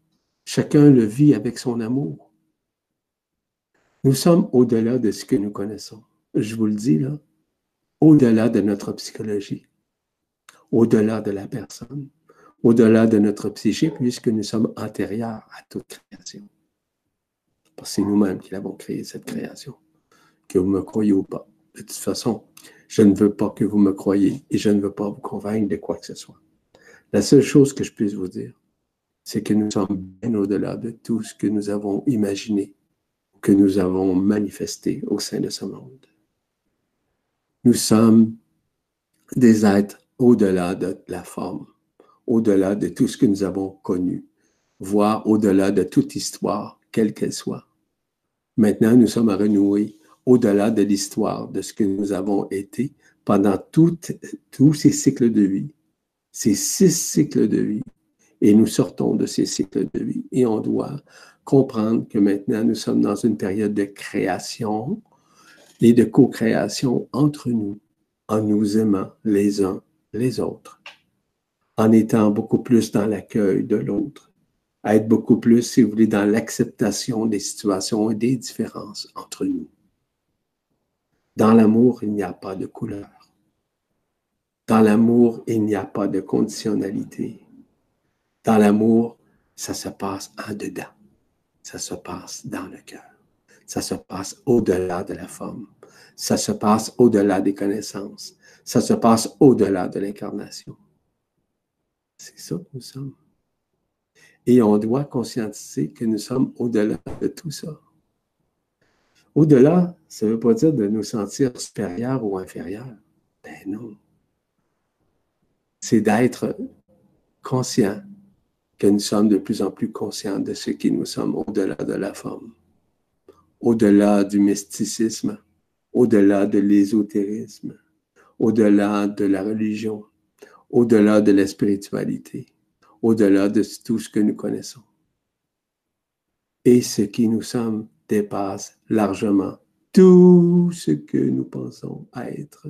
B: chacun le vit avec son amour. Nous sommes au-delà de ce que nous connaissons. Je vous le dis là, au-delà de notre psychologie, au-delà de la personne, au-delà de notre psyché, puisque nous sommes antérieurs à toute création. Parce que c'est nous-mêmes qui l'avons créé, cette création. Que vous me croyez ou pas. De toute façon, je ne veux pas que vous me croyez et je ne veux pas vous convaincre de quoi que ce soit. La seule chose que je puisse vous dire, c'est que nous sommes bien au-delà de tout ce que nous avons imaginé que nous avons manifesté au sein de ce monde. Nous sommes des êtres au-delà de la forme, au-delà de tout ce que nous avons connu, voire au-delà de toute histoire, quelle qu'elle soit. Maintenant, nous sommes à renouer au-delà de l'histoire, de ce que nous avons été pendant tous ces cycles de vie, ces six cycles de vie. Et nous sortons de ces cycles de vie et on doit comprendre que maintenant nous sommes dans une période de création et de co-création entre nous, en nous aimant les uns les autres, en étant beaucoup plus dans l'accueil de l'autre, à être beaucoup plus, si vous voulez, dans l'acceptation des situations et des différences entre nous. Dans l'amour, il n'y a pas de couleur. Dans l'amour, il n'y a pas de conditionnalité. Dans l'amour, ça se passe en dedans ça se passe dans le cœur. Ça se passe au-delà de la forme. Ça se passe au-delà des connaissances. Ça se passe au-delà de l'incarnation. C'est ça que nous sommes. Et on doit conscientiser que nous sommes au-delà de tout ça. Au-delà, ça ne veut pas dire de nous sentir supérieurs ou inférieurs. Ben non. C'est d'être conscient que nous sommes de plus en plus conscients de ce qui nous sommes au-delà de la forme, au-delà du mysticisme, au-delà de l'ésotérisme, au-delà de la religion, au-delà de la spiritualité, au-delà de tout ce que nous connaissons. Et ce qui nous sommes dépasse largement tout ce que nous pensons être,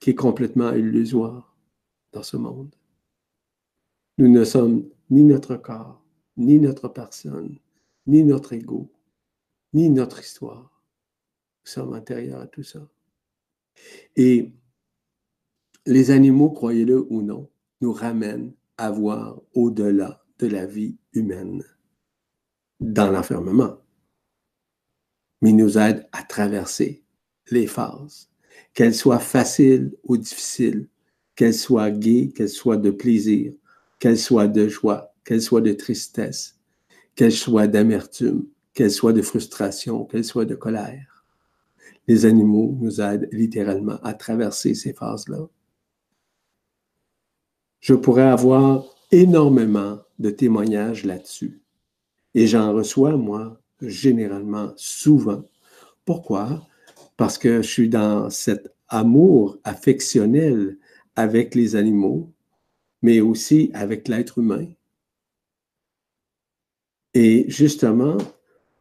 B: qui est complètement illusoire dans ce monde. Nous ne sommes ni notre corps, ni notre personne, ni notre ego, ni notre histoire. Nous sommes intérieurs à tout ça. Et les animaux, croyez-le ou non, nous ramènent à voir au-delà de la vie humaine dans l'enfermement, mais nous aident à traverser les phases, qu'elles soient faciles ou difficiles, qu'elles soient gaies, qu'elles soient de plaisir, qu'elles soient de joie, qu'elles soient de tristesse, qu'elles soient d'amertume, qu'elles soient de frustration, qu'elles soient de colère. Les animaux nous aident littéralement à traverser ces phases-là. Je pourrais avoir énormément de témoignages là-dessus. Et j'en reçois, moi, généralement, souvent. Pourquoi? Parce que je suis dans cet amour affectionnel avec les animaux, mais aussi avec l'être humain. Et justement,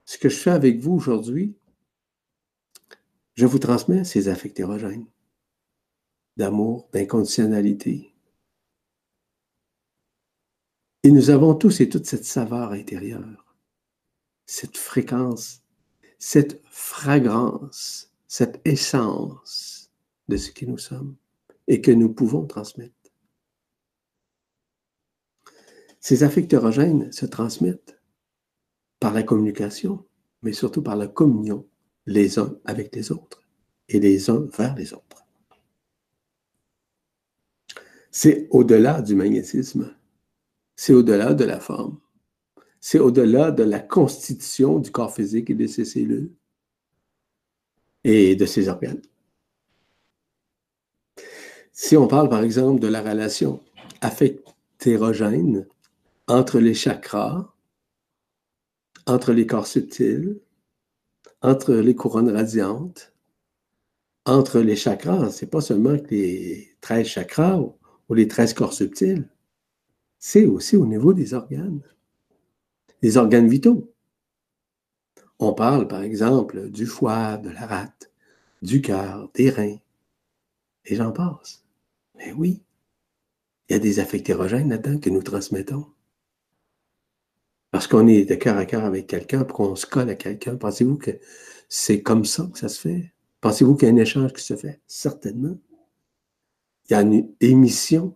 B: ce que je fais avec vous aujourd'hui, je vous transmets ces affects érogènes d'amour, d'inconditionnalité. Et nous avons tous et toute cette saveur intérieure, cette fréquence, cette fragrance, cette essence de ce que nous sommes et que nous pouvons transmettre. Ces affectérogènes se transmettent par la communication, mais surtout par la communion les uns avec les autres et les uns vers les autres. C'est au-delà du magnétisme, c'est au-delà de la forme, c'est au-delà de la constitution du corps physique et de ses cellules et de ses organes. Si on parle par exemple de la relation affectérogène entre les chakras, entre les corps subtils, entre les couronnes radiantes, entre les chakras. C'est pas seulement les 13 chakras ou les 13 corps subtils, c'est aussi au niveau des organes, les organes vitaux. On parle par exemple du foie, de la rate, du cœur, des reins, et j'en passe. Mais oui, il y a des affectérogènes là-dedans que nous transmettons. Parce qu'on est de cœur à cœur avec quelqu'un, qu'on se colle à quelqu'un, pensez-vous que c'est comme ça que ça se fait? Pensez-vous qu'il y a un échange qui se fait? Certainement. Il y a une émission.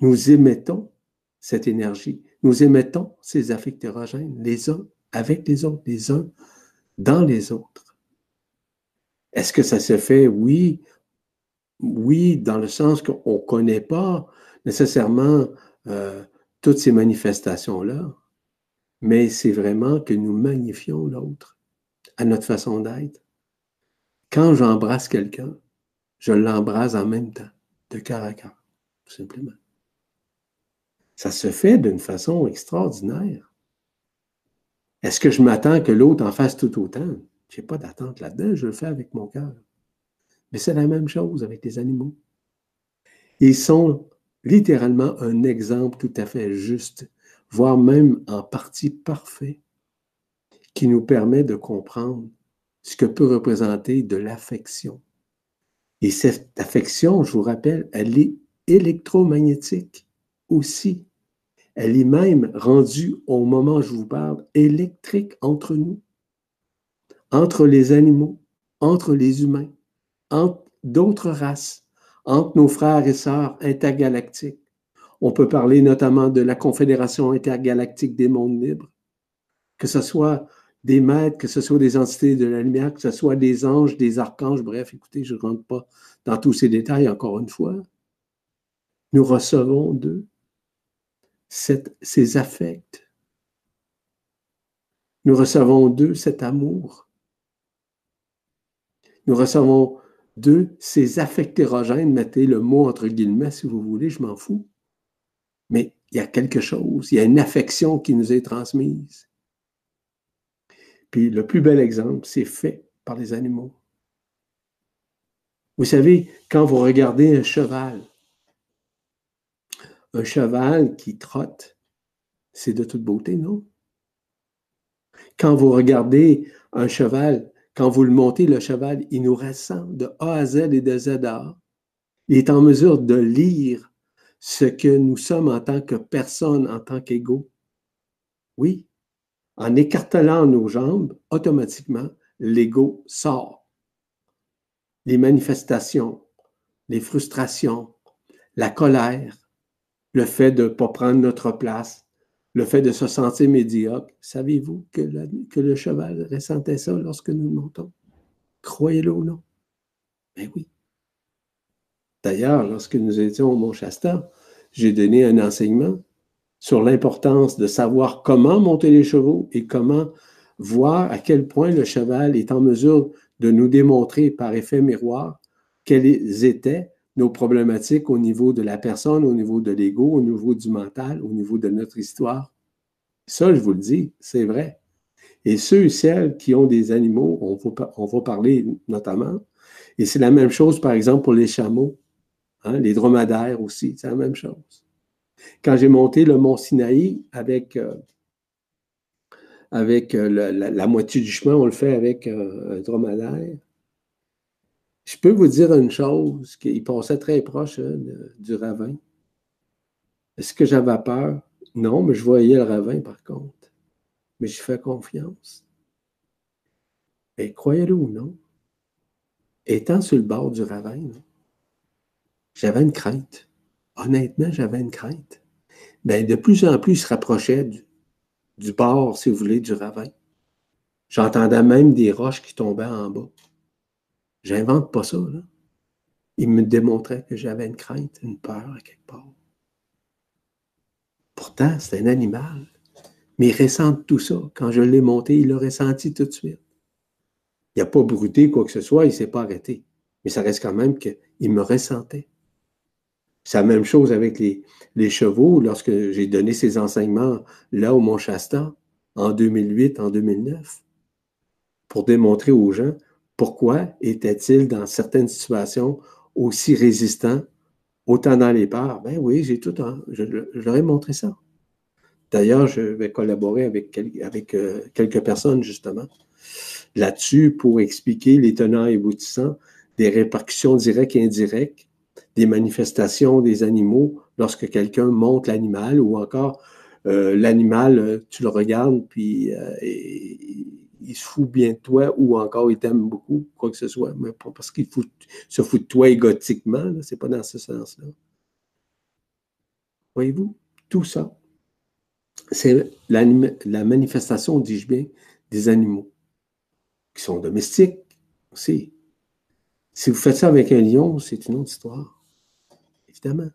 B: Nous émettons cette énergie. Nous émettons ces affectérogènes, les uns avec les autres, les uns dans les autres. Est-ce que ça se fait? Oui. Oui, dans le sens qu'on ne connaît pas nécessairement euh, toutes ces manifestations-là, mais c'est vraiment que nous magnifions l'autre à notre façon d'être. Quand j'embrasse quelqu'un, je l'embrasse en même temps, de cœur à cœur, tout simplement. Ça se fait d'une façon extraordinaire. Est-ce que je m'attends que l'autre en fasse tout autant? Je n'ai pas d'attente là-dedans, je le fais avec mon cœur. Mais c'est la même chose avec les animaux. Ils sont littéralement un exemple tout à fait juste, voire même en partie parfait, qui nous permet de comprendre ce que peut représenter de l'affection. Et cette affection, je vous rappelle, elle est électromagnétique aussi. Elle est même rendue au moment où je vous parle électrique entre nous, entre les animaux, entre les humains, entre d'autres races entre nos frères et sœurs intergalactiques. On peut parler notamment de la Confédération intergalactique des mondes libres, que ce soit des maîtres, que ce soit des entités de la lumière, que ce soit des anges, des archanges, bref, écoutez, je ne rentre pas dans tous ces détails encore une fois. Nous recevons d'eux ces affects. Nous recevons d'eux cet amour. Nous recevons d'eux ces affectérogènes, mettez le mot entre guillemets si vous voulez, je m'en fous. Mais il y a quelque chose, il y a une affection qui nous est transmise. Puis le plus bel exemple, c'est fait par les animaux. Vous savez, quand vous regardez un cheval, un cheval qui trotte, c'est de toute beauté, non? Quand vous regardez un cheval, quand vous le montez, le cheval, il nous ressent de A à Z et de Z à A. Il est en mesure de lire ce que nous sommes en tant que personne, en tant qu'égaux. Oui, en écartelant nos jambes, automatiquement, l'ego sort. Les manifestations, les frustrations, la colère, le fait de ne pas prendre notre place, le fait de se sentir médiocre. Savez-vous que, le cheval ressentait ça lorsque nous montons? Croyez-le ou non? Mais oui. D'ailleurs, lorsque nous étions au Mont-Shasta, j'ai donné un enseignement sur l'importance de savoir comment monter les chevaux et comment voir à quel point le cheval est en mesure de nous démontrer par effet miroir quelles étaient nos problématiques au niveau de la personne, au niveau de l'ego, au niveau du mental, au niveau de notre histoire. Ça, je vous le dis, c'est vrai. Et ceux et celles qui ont des animaux, on va, parler notamment, et c'est la même chose, par exemple, pour les chameaux. Hein, les dromadaires aussi, c'est la même chose. Quand j'ai monté le mont Sinaï avec, euh, avec euh, la, moitié du chemin, on le fait avec euh, un dromadaire. Je peux vous dire une chose, qu'il passait très proche hein, du ravin. Est-ce que j'avais peur? Non, mais je voyais le ravin par contre. Mais je fais confiance. Et croyez-le ou non, étant sur le bord du ravin, j'avais une crainte. Honnêtement, j'avais une crainte. Mais de plus en plus, il se rapprochait du, bord, si vous voulez, du ravin. J'entendais même des roches qui tombaient en bas. J'invente pas ça. Il me démontrait que j'avais une crainte, une peur à quelque part. Pourtant, c'est un animal. Mais il ressent tout ça. Quand je l'ai monté, il l'a ressenti tout de suite. Il n'a pas brouté quoi que ce soit, il ne s'est pas arrêté. Mais ça reste quand même qu'il me ressentait. C'est la même chose avec les, les chevaux. Lorsque j'ai donné ces enseignements là au Mont-Shasta, en 2008, en 2009, pour démontrer aux gens pourquoi étaient-ils dans certaines situations aussi résistants, autant dans les parts. Ben oui, j'ai tout, je, leur ai montré ça. D'ailleurs, je vais collaborer avec, euh, quelques personnes, justement, là-dessus pour expliquer les tenants et aboutissants des répercussions directes et indirectes des manifestations des animaux lorsque quelqu'un monte l'animal ou encore euh, l'animal, euh, tu le regardes, puis il se fout bien de toi ou encore il t'aime beaucoup, quoi que ce soit, mais pas parce qu'il se fout de toi égotiquement, c'est pas dans ce sens-là. Voyez-vous, tout ça, c'est la, manifestation, dis-je bien, des animaux qui sont domestiques aussi. Si vous faites ça avec un lion, c'est une autre histoire évidemment.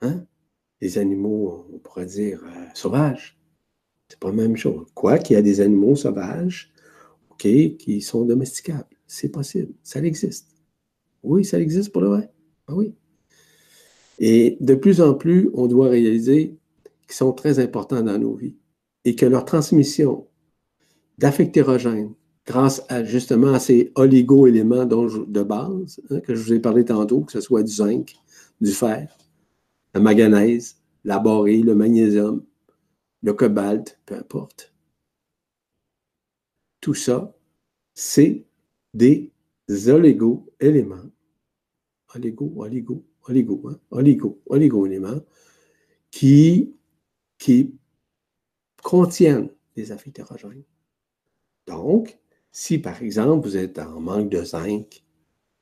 B: Hein? Les animaux, on pourrait dire, euh, sauvages. C'est pas la même chose. Quoi qu'il y a des animaux sauvages, OK, qui sont domesticables. C'est possible. Ça existe. Oui, ça existe pour le vrai. Ah oui. Et de plus en plus, on doit réaliser qu'ils sont très importants dans nos vies et que leur transmission d'affectérogènes, grâce à justement à ces oligo-éléments de base hein, que je vous ai parlé tantôt, que ce soit du zinc, du fer, la manganèse, la borée, le magnésium, le cobalt, peu importe. Tout ça, c'est des oligo-éléments. Oligo, oligo, oligo, hein? oligo, oligo-éléments qui, contiennent des amphitéogènes. Donc, si par exemple vous êtes en manque de zinc,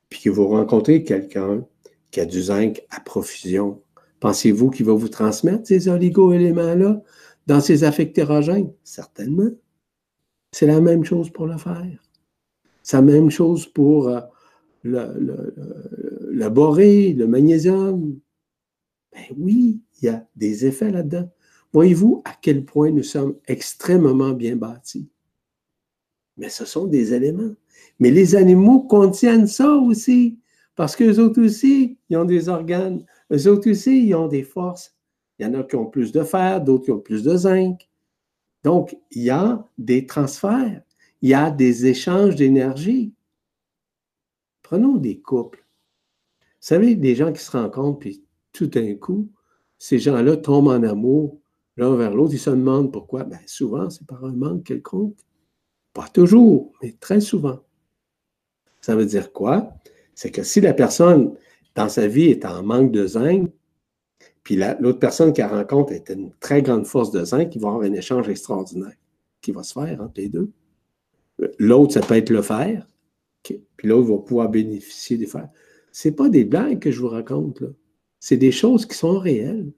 B: puis que vous rencontrez quelqu'un qui a du zinc à profusion, pensez-vous qu'il va vous transmettre ces oligo-éléments-là dans ses affectérogènes? Certainement. C'est la même chose pour le fer. C'est la même chose pour euh, le, le, le, boré, le magnésium. Ben oui, il y a des effets là-dedans. Voyez-vous à quel point nous sommes extrêmement bien bâtis? Mais ce sont des éléments. Mais les animaux contiennent ça aussi, parce qu'eux autres aussi, ils ont des organes. Eux autres aussi, ils ont des forces. Il y en a qui ont plus de fer, d'autres qui ont plus de zinc. Donc, il y a des transferts, il y a des échanges d'énergie. Prenons des couples. Vous savez, des gens qui se rencontrent, puis tout d'un coup, ces gens-là tombent en amour l'un vers l'autre, ils se demandent pourquoi. Bien, souvent, c'est par un manque quelconque. Pas toujours, mais très souvent. Ça veut dire quoi? C'est que si la personne dans sa vie est en manque de zinc, puis l'autre personne qu'elle rencontre est une très grande force de zinc, il va avoir un échange extraordinaire qui va se faire entre les deux. L'autre, ça peut être le fer, puis l'autre va pouvoir bénéficier des fers. Ce pas des blagues que je vous raconte, là. C'est des choses qui sont réelles.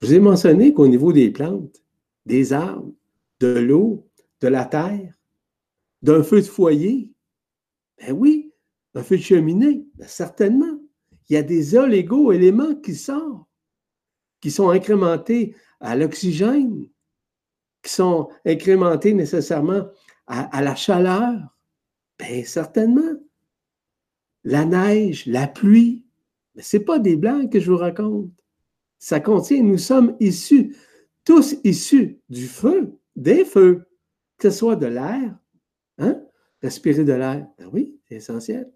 B: Vous ai mentionné qu'au niveau des plantes, des arbres, de l'eau, de la terre, d'un feu de foyer, ben oui, un feu de cheminée, ben certainement. Il y a des olégo-éléments qui sortent, qui sont incrémentés à l'oxygène, qui sont incrémentés nécessairement à, la chaleur. Bien, certainement. La neige, la pluie, ce n'est pas des blagues que je vous raconte. Ça contient, nous sommes issus, tous issus du feu, des feux, que ce soit de l'air, hein? Respirer de l'air, ben oui, c'est essentiel.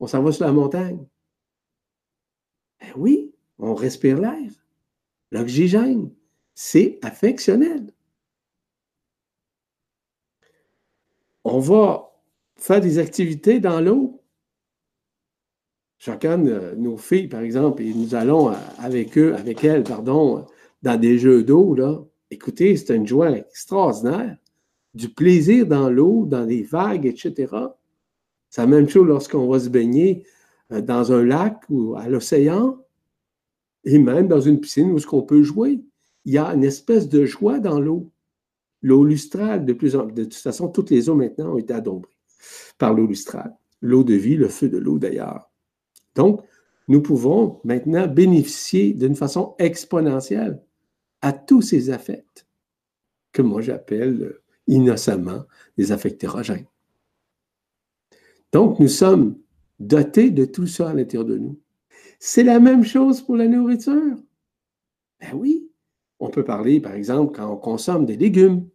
B: On s'en va sur la montagne. Ben oui, on respire l'air. L'oxygène, c'est affectionnel. On va faire des activités dans l'eau. Chacun de nos filles, par exemple, et nous allons avec eux, avec elles, pardon, dans des jeux d'eau. Écoutez, c'est une joie extraordinaire. Du plaisir dans l'eau, dans des vagues, etc. C'est la même chose lorsqu'on va se baigner euh, dans un lac ou à l'océan, et même dans une piscine où ce qu'on peut jouer. Il y a une espèce de joie dans l'eau. L'eau lustrale, de plus en de toute façon, toutes les eaux maintenant ont été adombrées par l'eau lustrale. L'eau de vie, le feu de l'eau d'ailleurs. Donc, nous pouvons maintenant bénéficier d'une façon exponentielle à tous ces affects que moi j'appelle euh, innocemment des affects hétérogènes. Donc, nous sommes dotés de tout ça à l'intérieur de nous. C'est la même chose pour la nourriture. Ben oui, on peut parler, par exemple, quand on consomme des légumes.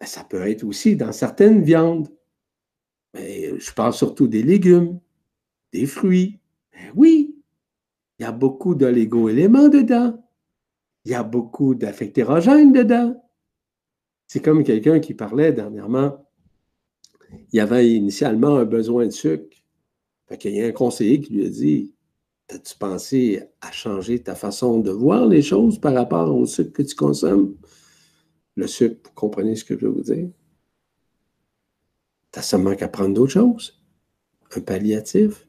B: Ben, ça peut être aussi dans certaines viandes. Mais je parle surtout des légumes des fruits. Ben oui, il y a beaucoup d'oligo-éléments dedans. Il y a beaucoup d'affectérogènes dedans. C'est comme quelqu'un qui parlait dernièrement. Il y avait initialement un besoin de sucre. Fait y a un conseiller qui lui a dit As-tu pensé à changer ta façon de voir les choses par rapport au sucre que tu consommes? Le sucre, vous comprenez ce que je veux vous dire? Tu as seulement qu'à prendre d'autres choses. Un palliatif.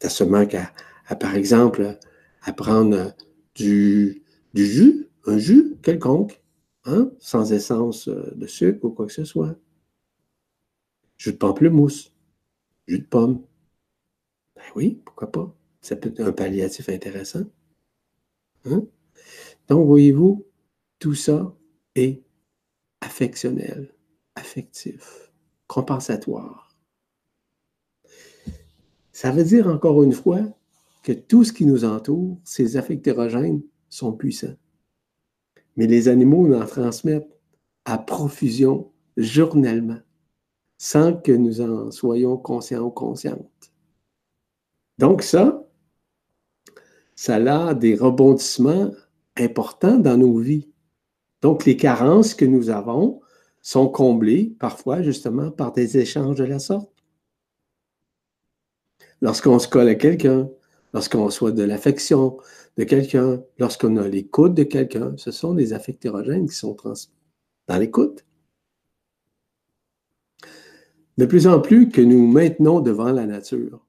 B: Tu as seulement qu'à, par exemple, à prendre du, du jus, un jus quelconque, hein, sans essence euh, de sucre ou quoi que ce soit. Jus de pamplemousse, jus de pomme. Ben oui, pourquoi pas? Ça peut être un palliatif intéressant. Hein? Donc, voyez-vous, tout ça est affectionnel, affectif, compensatoire. Ça veut dire encore une fois que tout ce qui nous entoure, ces affectérogènes, sont puissants. Mais les animaux en transmettent à profusion journellement, sans que nous en soyons conscients ou conscientes. Donc ça, ça a des rebondissements importants dans nos vies. Donc les carences que nous avons sont comblées parfois justement par des échanges de la sorte lorsqu'on se colle à quelqu'un, lorsqu'on reçoit de l'affection de quelqu'un, lorsqu'on a l'écoute de quelqu'un, ce sont des affectérogènes qui sont transmis dans l'écoute. De plus en plus que nous maintenons devant la nature.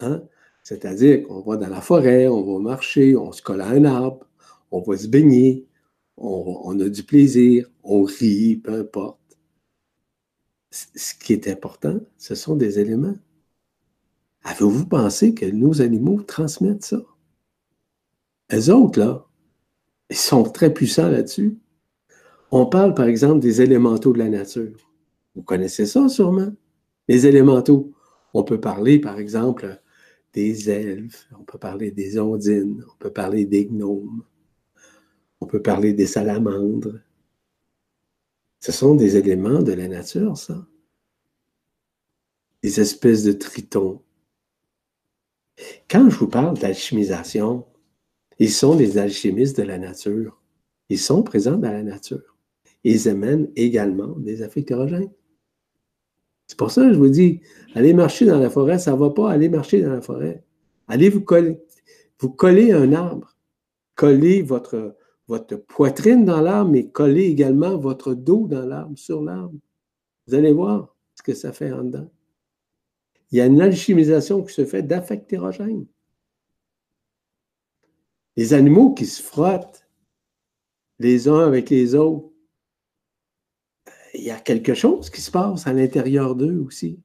B: Hein? C'est-à-dire qu'on va dans la forêt, on va marcher, on se colle à un arbre, on va se baigner, on, a du plaisir, on rit, peu importe. Ce qui est important, ce sont des éléments. Avez-vous pensé que nos animaux transmettent ça? Les autres, là, ils sont très puissants là-dessus. On parle, par exemple, des élémentaux de la nature. Vous connaissez ça sûrement? Les élémentaux. On peut parler, par exemple, des elfes, on peut parler des ondines, on peut parler des gnomes, on peut parler des salamandres. Ce sont des éléments de la nature, ça. Des espèces de tritons. Quand je vous parle d'alchimisation, ils sont des alchimistes de la nature. Ils sont présents dans la nature. Ils amènent également des affectérogènes. C'est pour ça que je vous dis, allez marcher dans la forêt, ça ne va pas aller marcher dans la forêt. Allez vous coller, vous coller un arbre. Collez votre, votre poitrine dans l'arbre, mais collez également votre dos dans l'arbre, sur l'arbre. Vous allez voir ce que ça fait en dedans. Il y a une alchimisation qui se fait d'affectérogènes. Les animaux qui se frottent les uns avec les autres, il y a quelque chose qui se passe à l'intérieur d'eux aussi.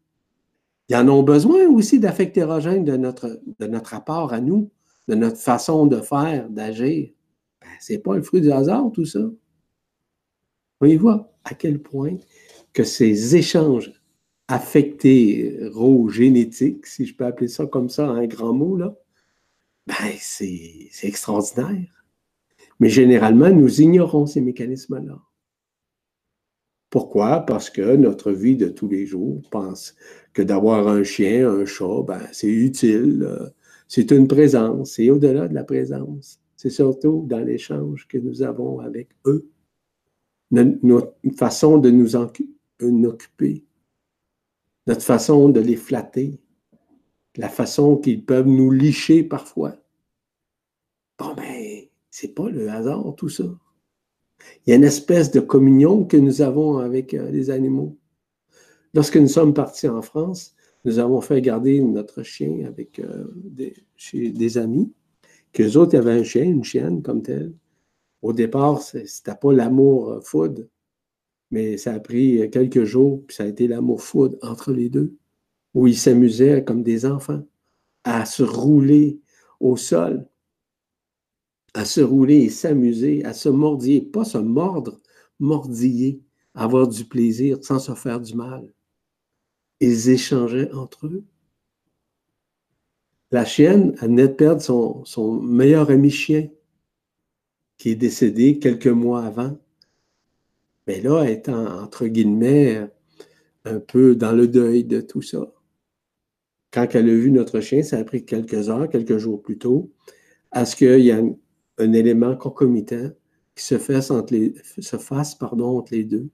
B: Ils en ont besoin aussi d'affectérogènes de notre, de notre rapport à nous, de notre façon de faire, d'agir. Ce n'est pas le fruit du hasard, tout ça. On y voit à quel point que ces échanges affectés, génétiques, si je peux appeler ça comme ça, un grand mot, là, ben, c'est extraordinaire. Mais généralement, nous ignorons ces mécanismes-là. Pourquoi? Parce que notre vie de tous les jours pense que d'avoir un chien, un chat, ben, c'est utile, euh, c'est une présence, c'est au-delà de la présence. C'est surtout dans l'échange que nous avons avec eux, notre façon de nous en occuper, notre façon de les flatter, la façon qu'ils peuvent nous licher parfois. Bon, ben, c'est pas le hasard, tout ça. Il y a une espèce de communion que nous avons avec euh, les animaux. Lorsque nous sommes partis en France, nous avons fait garder notre chien avec euh, des, chez des amis qu'eux autres avaient un chien, une chienne comme telle. Au départ, c'était pas l'amour euh, food, mais ça a pris quelques jours, puis ça a été l'amour food entre les deux, où ils s'amusaient comme des enfants à se rouler au sol, à se rouler et s'amuser, à se mordiller, pas se mordre, mordiller, avoir du plaisir sans se faire du mal. Ils échangeaient entre eux la chienne, venait de perdre son, meilleur ami chien, qui est décédé quelques mois avant. Mais là, étant, entre guillemets, un peu dans le deuil de tout ça. Quand elle a vu notre chien, ça a pris quelques heures, quelques jours plus tôt, à ce qu'il y ait un, élément concomitant qui se fasse, entre les, se fasse pardon, entre les deux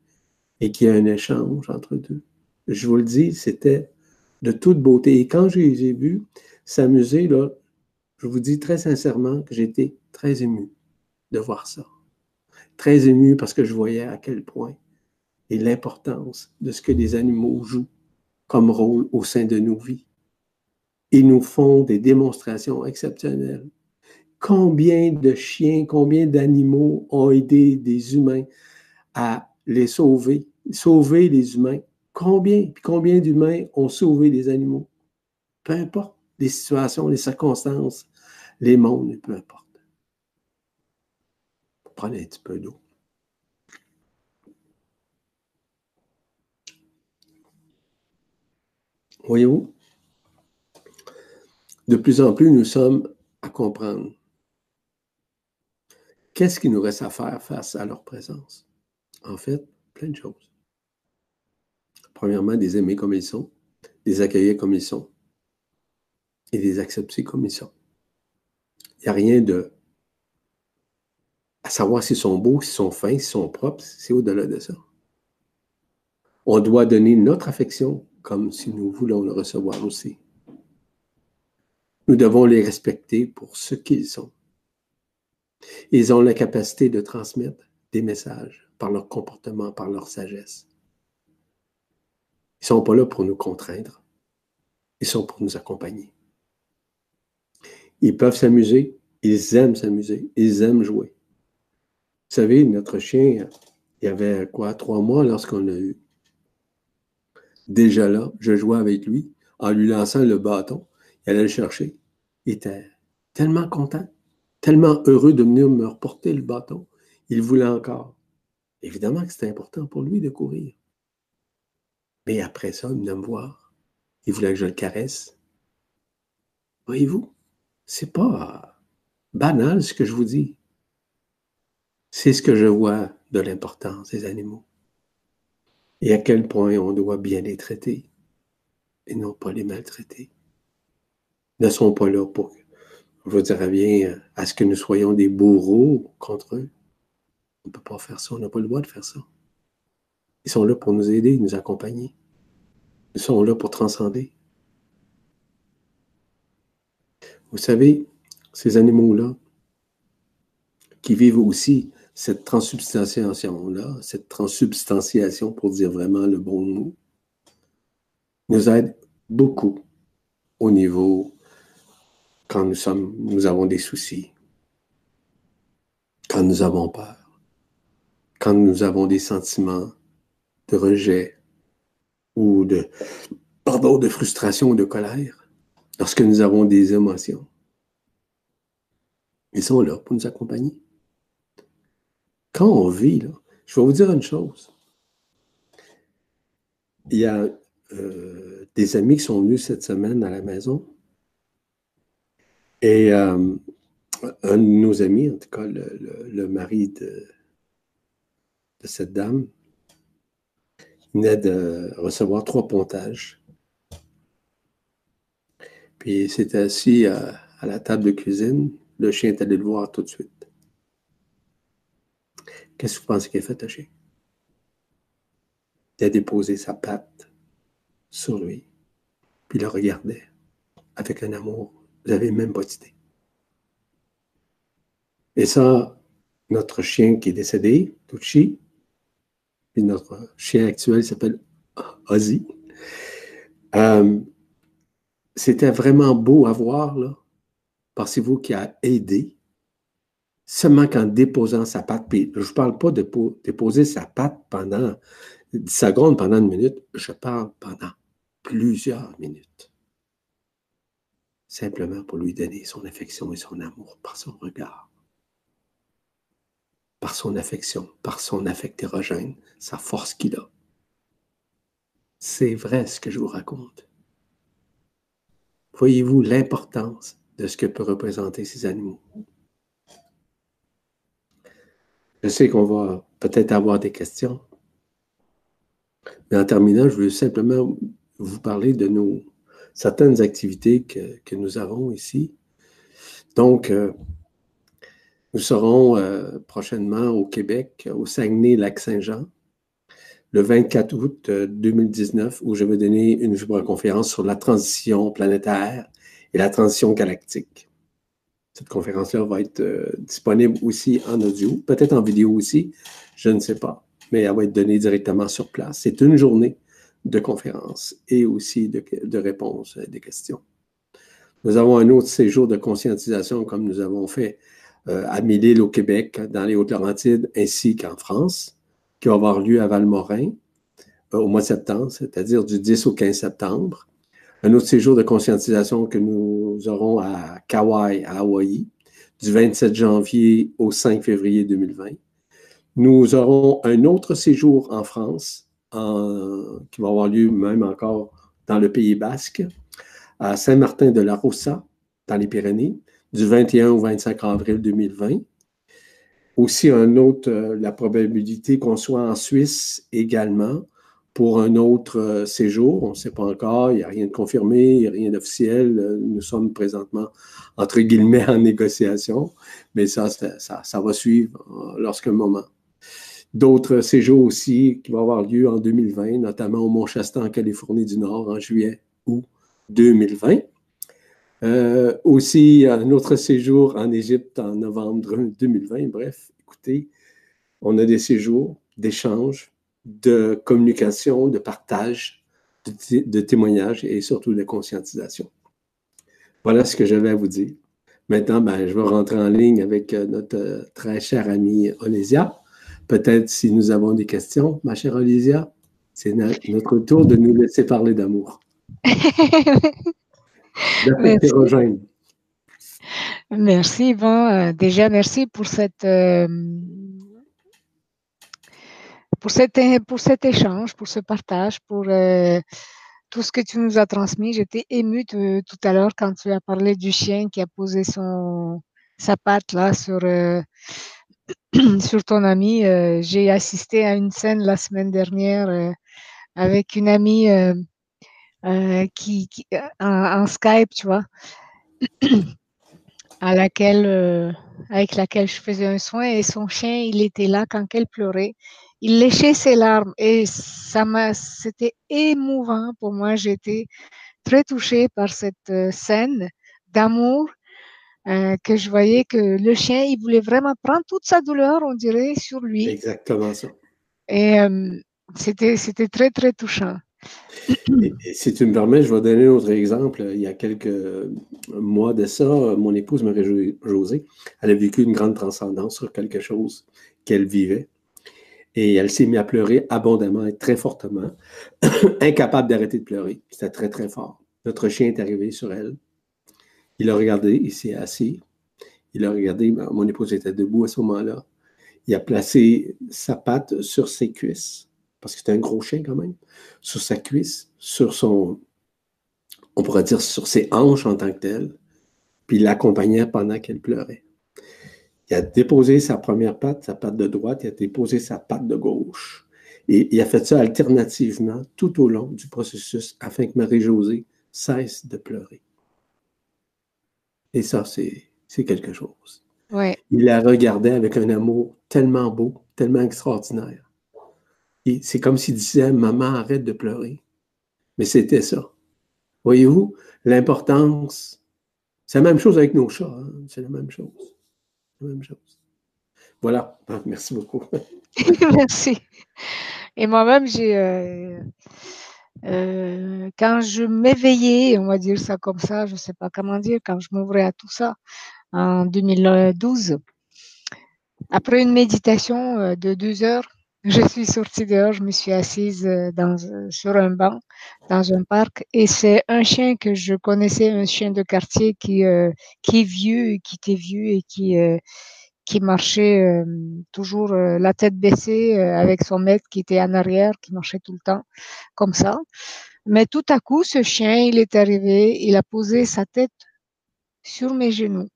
B: et qu'il y ait un échange entre deux. Je vous le dis, c'était de toute beauté. Et quand je les ai vus, s'amuser, là, je vous dis très sincèrement que j'étais très ému de voir ça. Très ému parce que je voyais à quel point et l'importance de ce que les animaux jouent comme rôle au sein de nos vies. Ils nous font des démonstrations exceptionnelles. Combien de chiens, combien d'animaux ont aidé des humains à les sauver, sauver les humains? Combien, puis combien d'humains ont sauvé des animaux? Peu importe les situations, les circonstances, les mondes, peu importe. Prenez un petit peu d'eau. Voyez-vous, de plus en plus, nous sommes à comprendre qu'est-ce qui nous reste à faire face à leur présence? En fait, plein de choses. Premièrement, des aimer comme ils sont, des accueillir comme ils sont, et les accepter comme ils sont. Il n'y a rien de... À savoir s'ils sont beaux, s'ils sont fins, s'ils sont propres, c'est au-delà de ça. On doit donner notre affection comme si nous voulons le recevoir aussi. Nous devons les respecter pour ce qu'ils sont. Ils ont la capacité de transmettre des messages par leur comportement, par leur sagesse. Ils ne sont pas là pour nous contraindre. Ils sont pour nous accompagner. Ils peuvent s'amuser, ils aiment s'amuser, ils aiment jouer. savez, notre chien, il y avait quoi, trois mois lorsqu'on l'a eu? Déjà là, je jouais avec lui en lui lançant le bâton. Il allait le chercher. Il était tellement content, tellement heureux de venir me reporter le bâton. Il voulait encore. Évidemment que c'était important pour lui de courir. Mais après ça, il venait me voir. Il voulait que je le caresse. Voyez-vous, c'est pas banal ce que je vous dis. C'est ce que je vois de l'importance des animaux. Et à quel point on doit bien les traiter et non pas les maltraiter. Ne sont pas là pour, je dirais bien, à ce que nous soyons des bourreaux contre eux. On ne peut pas faire ça, on n'a pas le droit de faire ça. Ils sont là pour nous aider, nous accompagner. Ils sont là pour transcender. Vous savez, ces animaux-là, qui vivent aussi cette transubstantiation-là, cette transubstantiation pour dire vraiment le bon mot, nous aident beaucoup au niveau quand nous sommes, nous avons des soucis, quand nous avons peur, quand nous avons des sentiments de rejet ou de, pardon, de frustration ou de colère, lorsque nous avons des émotions. Ils sont là pour nous accompagner. Quand on vit, là, je vais vous dire une chose. Il y a euh, des amis qui sont venus cette semaine à la maison. Et euh, un de nos amis, en tout cas le, mari de, cette dame, venait de recevoir trois pontages. Puis il s'est assis à, à la table de cuisine. Le chien est allé le voir tout de suite. Qu'est-ce que vous pensez qu'il a fait, le chien? Il a déposé sa patte sur lui, puis il le regardait avec un amour. Vous n'avez même pas d'idée. Et ça, notre chien qui est décédé, Tucci, puis notre chien actuel s'appelle Ozzy. Euh, c'était vraiment beau à voir, là. Pensez-vous qui a aidé seulement qu'en déposant sa patte, puis je ne parle pas de déposer sa patte pendant 10 secondes, pendant une minute, je parle pendant plusieurs minutes. Simplement pour lui donner son affection et son amour par son regard, par son affection, par son affect érogène, sa force qu'il a. C'est vrai ce que je vous raconte. Voyez-vous l'importance de ce que peut représenter ces animaux? Je sais qu'on va peut-être avoir des questions. Mais en terminant, je veux simplement vous parler de nos certaines activités que, nous avons ici. Donc, euh, nous serons euh, prochainement au Québec, au Saguenay-Lac-Saint-Jean, le 24 août 2019, euh, où je vais donner une conférence sur la transition planétaire et la transition galactique. Cette conférence-là va être disponible aussi en audio, peut-être en vidéo aussi, je ne sais pas, mais elle va être donnée directement sur place. C'est une journée de conférences et aussi de, réponses à des questions. Nous avons un autre séjour de conscientisation comme nous avons fait euh, à Mille-Îles au Québec, dans les Hautes-Laurentides, ainsi qu'en France, qui va avoir lieu à Valmorin euh, au mois de septembre, c'est-à-dire du 10 au 15 septembre. Un autre séjour de conscientisation que nous aurons à Kauai, à Hawaï, du 27 janvier au 5 février 2020. Nous aurons un autre séjour en France qui va avoir lieu même encore dans le Pays basque, à Saint-Martin de la Rossa, dans les Pyrénées, du 21 au 25 avril 2020. Aussi, un autre, euh, la probabilité qu'on soit en Suisse également pour un autre euh, séjour. On ne sait pas encore, il n'y a rien de confirmé, il n'y a rien d'officiel. Euh, nous sommes présentement, entre guillemets, en négociation, mais ça, ça, ça va suivre lorsqu'un moment d'autres séjours aussi qui vont avoir lieu en 2020, notamment au Mont Shasta en Californie du Nord en juillet ou 2020. Euh, aussi, un autre séjour en Égypte en novembre 2020. Bref, écoutez, on a des séjours d'échange, de communication, de partage, de, de témoignage et surtout de conscientisation. Voilà ce que j'avais à vous dire. Maintenant, ben, je vais rentrer en ligne avec euh, notre euh, très chère amie Olésia. Peut-être si nous avons des questions, ma chère Olésia, c'est notre tour de nous laisser parler d'amour.
A: merci. merci, bon, euh, déjà merci pour cette pour, cet, pour cet échange, pour ce partage, pour tout ce que tu nous as transmis. J'étais émue tout à l'heure quand tu as parlé du chien qui a posé son, sa patte là sur, euh, sur ton ami. Euh, j'ai assisté à une scène la semaine dernière euh, avec une amie qui, en, Skype, tu vois, à laquelle, avec laquelle je faisais un soin et son chien, il était là quand elle pleurait il léchait ses larmes et ça m'a, c'était émouvant pour moi. J'étais très touchée par cette euh, scène d'amour euh, que je voyais que le chien, il voulait vraiment prendre toute sa douleur, on dirait, sur lui.
B: Exactement ça.
A: Et euh, c'était, c'était très, très touchant.
B: Et, si tu me permets, je vais donner un autre exemple. Il y a quelques mois de ça, mon épouse Marie-Josée, elle a vécu une grande transcendance sur quelque chose qu'elle vivait. Et elle s'est mise à pleurer abondamment et très fortement, incapable d'arrêter de pleurer. C'était très, très fort. Notre chien est arrivé sur elle. Il a regardé, il s'est assis. Il a regardé, ben, mon épouse était debout à ce moment-là. Il a placé sa patte sur ses cuisses, parce que c'était un gros chien quand même, sur sa cuisse, sur son, on pourrait dire sur ses hanches en tant que tel, puis il l'accompagnait pendant qu'elle pleurait. Il a déposé sa première patte, sa patte de droite, il a déposé sa patte de gauche. Et il a fait ça alternativement tout au long du processus afin que Marie-Josée cesse de pleurer. Et ça, c'est quelque chose. Il la regardait avec un amour tellement beau, tellement extraordinaire. C'est comme s'il disait Maman, arrête de pleurer. Mais c'était ça. Voyez-vous, l'importance, c'est la même chose avec nos chats, hein. c'est la même chose même chose. Voilà, ah, merci beaucoup.
A: merci. Et moi-même, j'ai. Euh, euh, quand je m'éveillais, on va dire ça comme ça, je ne sais pas comment dire, quand je m'ouvrais à tout ça en 2012, après une méditation euh, de deux heures, je suis sortie dehors, je me suis assise dans, sur un banc dans un parc et c'est un chien que je connaissais, un chien de quartier qui, qui est vieux, qui était vieux et qui, qui marchait toujours la tête baissée avec son maître qui était en arrière, qui marchait tout le temps comme ça. Mais tout à coup, ce chien, il est arrivé, il a posé sa tête sur mes genoux.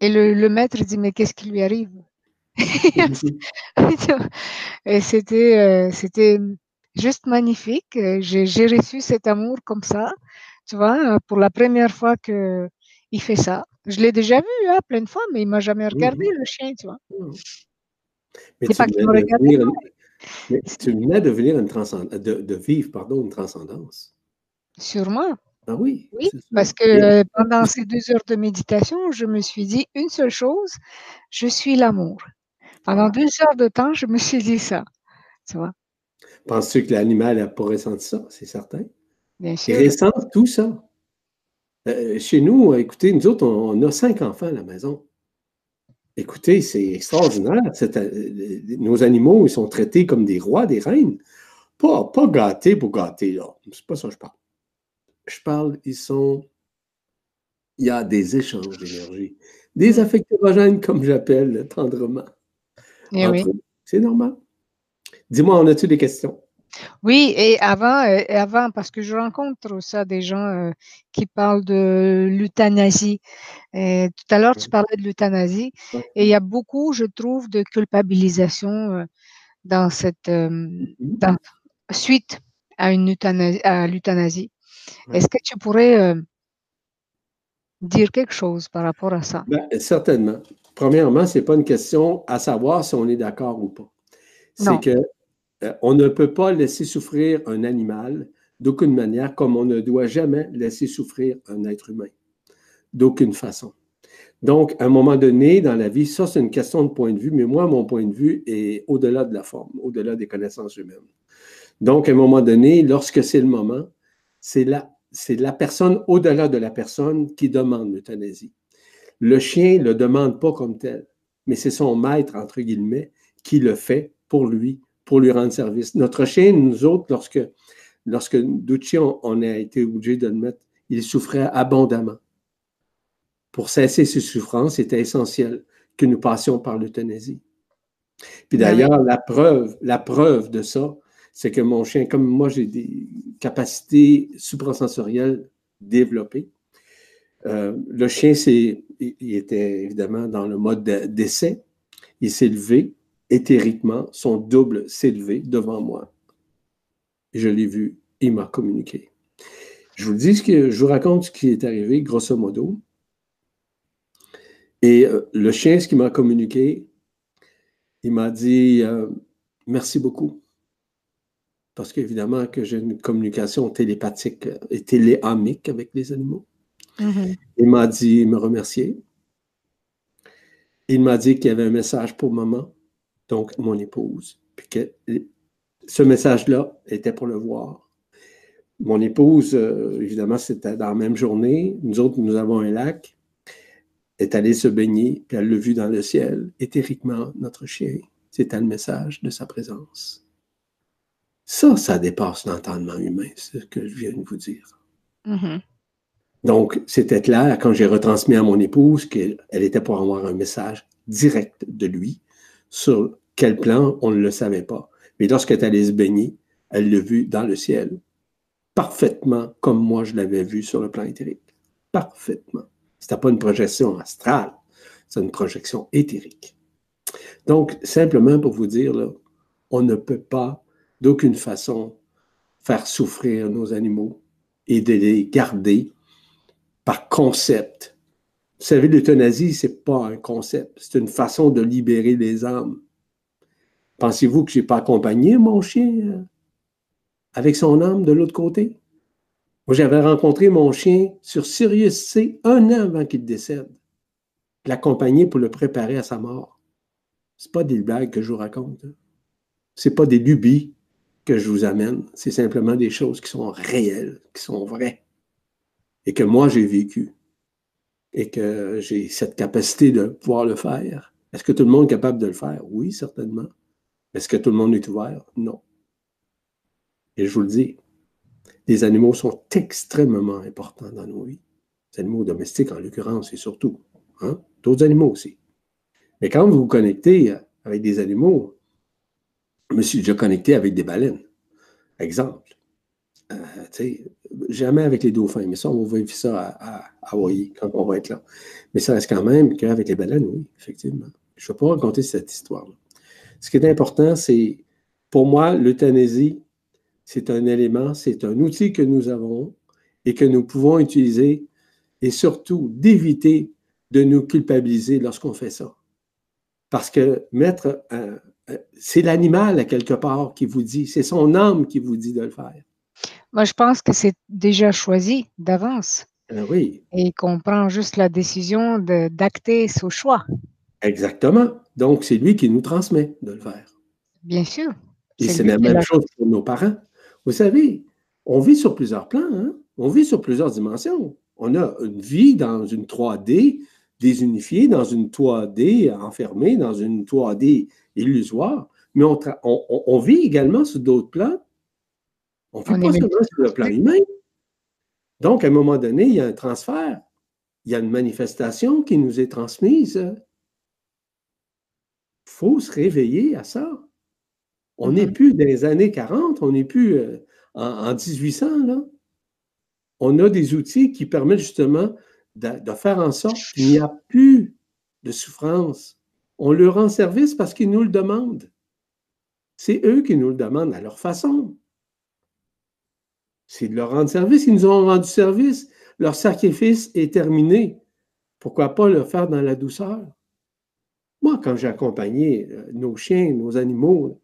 A: Et le, le maître dit, mais qu'est-ce qui lui arrive? Et c'était, c'était juste magnifique. J'ai reçu cet amour comme ça, tu vois, pour la première fois que il fait ça. Je l'ai déjà vu hein, plein de fois, mais il m'a jamais regardé, le chien, tu vois.
B: Mais tu, pas venais de mais tu venais de, une de, de, vivre pardon, une transcendance.
A: Sûrement.
B: Ah oui.
A: Oui, parce que euh, pendant ces deux heures de méditation, je me suis dit une seule chose, je suis l'amour. Pendant ah. deux heures de temps, je me suis dit ça. Tu vois.
B: Penses-tu que l'animal n'a pas ressenti ça? C'est certain?
A: Bien sûr.
B: Il ressent tout ça. Euh, chez nous, écoutez, nous autres, on, a cinq enfants à la maison. Écoutez, c'est extraordinaire. Euh, nos animaux, ils sont traités comme des rois, des reines. Pas, pas gâtés pour gâter, là. C'est pas ça que je parle. Je parle, ils sont. Il y a des échanges d'énergie. Des affectérogènes, comme j'appelle tendrement.
A: Eh oui.
B: C'est normal. Dis-moi, on a-tu des questions?
A: Oui, et avant, euh, avant, parce que je rencontre ça des gens euh, qui parlent de l'euthanasie. Tout à l'heure, tu parlais de l'euthanasie, et il y a beaucoup, je trouve, de culpabilisation euh, dans cette mm-hmm. suite à une euthanasie, à l'euthanasie. Est-ce que tu pourrais dire quelque chose par rapport à ça?
B: Ben, certainement. Premièrement, ce n'est pas une question à savoir si on est d'accord ou pas. C'est que euh, on ne peut pas laisser souffrir un animal d'aucune manière, comme on ne doit jamais laisser souffrir un être humain, d'aucune façon. Donc, à un moment donné dans la vie, ça, c'est une question de point de vue, mais moi, mon point de vue est au-delà de la forme, au-delà des connaissances humaines. Donc, à un moment donné, lorsque c'est le moment, c'est c'est la personne au-delà de la personne qui demande l'euthanasie. Le chien ne le demande pas comme tel, mais c'est son maître, entre guillemets, qui le fait pour lui, pour lui rendre service. Notre chien, nous autres, lorsque, lorsque Ducci, on, a été obligé de le mettre, il souffrait abondamment. Pour cesser ses souffrances, c'était essentiel que nous passions par l'euthanasie. Puis ben d'ailleurs, la preuve, la preuve de ça, c'est que mon chien, comme moi, j'ai des capacités suprasensorielles développées. Euh, le chien, il, il était évidemment dans le mode d'essai. Il s'est levé éthériquement, son double s'est levé devant moi. Je l'ai vu, il m'a communiqué. Je vous dis ce que je vous raconte ce qui est arrivé, grosso modo. Et euh, le chien, ce qui m'a communiqué, il m'a dit euh, merci beaucoup parce qu'évidemment que j'ai une communication télépathique et téléamique avec les animaux. Mm-hmm. Il m'a dit, me remercier. Il m'a dit qu'il y avait un message pour maman, donc mon épouse, puis que ce message-là était pour le voir. Mon épouse, euh, évidemment, c'était dans la même journée. Nous autres, nous avons un lac. est allée se baigner, puis elle l'a vu dans le ciel, éthériquement, notre chien. C'était le message de sa présence. Ça, ça dépasse l'entendement humain, c'est ce que je viens de vous dire. Mm-hmm. Donc, c'était clair quand j'ai retransmis à mon épouse qu'elle était pour avoir un message direct de lui. Sur quel plan, on ne le savait pas. Mais lorsqu'elle est allée se baigner, elle l'a vu dans le ciel, parfaitement comme moi je l'avais vu sur le plan éthérique. Parfaitement. Ce n'était pas une projection astrale, c'est une projection éthérique. Donc, simplement pour vous dire, on ne peut pas d'aucune façon faire souffrir nos animaux et de les garder par concept. Vous savez, l'euthanasie, ce n'est pas un concept, c'est une façon de libérer les âmes. Pensez-vous que je n'ai pas accompagné mon chien euh, avec son âme de l'autre côté? Moi, j'avais rencontré mon chien sur Sirius C un an avant qu'il décède. L'accompagner pour le préparer à sa mort. Ce pas des blagues que je vous raconte. Hein. Ce n'est pas des lubies que je vous amène, c'est simplement des choses qui sont réelles, qui sont vraies, et que moi j'ai vécu, et que j'ai cette capacité de pouvoir le faire. Est-ce que tout le monde est capable de le faire? Oui, certainement. Est-ce que tout le monde est ouvert? Non. Et je vous le dis, les animaux sont extrêmement importants dans nos vies. Les animaux domestiques, en l'occurrence, et surtout. Hein? D'autres animaux aussi. Mais quand vous vous connectez avec des animaux, je me suis déjà connecté avec des baleines. Exemple. Euh, jamais avec les dauphins, mais ça, on va vivre ça à, Hawaii quand on va être là. Mais ça reste quand même qu'avec les baleines, oui, effectivement. Je ne vais pas raconter cette histoire-là. Ce qui est important, c'est, pour moi, l'euthanasie, c'est un élément, c'est un outil que nous avons et que nous pouvons utiliser et surtout d'éviter de nous culpabiliser lorsqu'on fait ça. Parce que mettre c'est l'animal, à quelque part, qui vous dit, c'est son âme qui vous dit de le faire.
A: Moi, je pense que c'est déjà choisi d'avance.
B: Euh, oui.
A: Et qu'on prend juste la décision d'acter ce choix.
B: Exactement. Donc, c'est lui qui nous transmet de le faire.
A: Bien sûr.
B: Et c'est la même chose pour nos parents. Vous savez, on vit sur plusieurs plans, hein? on vit sur plusieurs dimensions. On a une vie dans une 3D désunifiée, dans une 3D enfermée, dans une 3D illusoire, mais on, vit également sur d'autres plans. On ne vit pas seulement sur le plan humain. Donc, à un moment donné, il y a un transfert, il y a une manifestation qui nous est transmise. Il faut se réveiller à ça. On n'est mm-hmm. plus dans les années 40, on n'est plus euh, en, 1800. Là. On a des outils qui permettent justement de faire en sorte qu'il n'y a plus de souffrance, on leur rend service parce qu'ils nous le demandent. C'est eux qui nous le demandent à leur façon. C'est de leur rendre service. Ils nous ont rendu service. Leur sacrifice est terminé. Pourquoi pas le faire dans la douceur? Moi, quand j'ai accompagné euh, nos chiens, nos animaux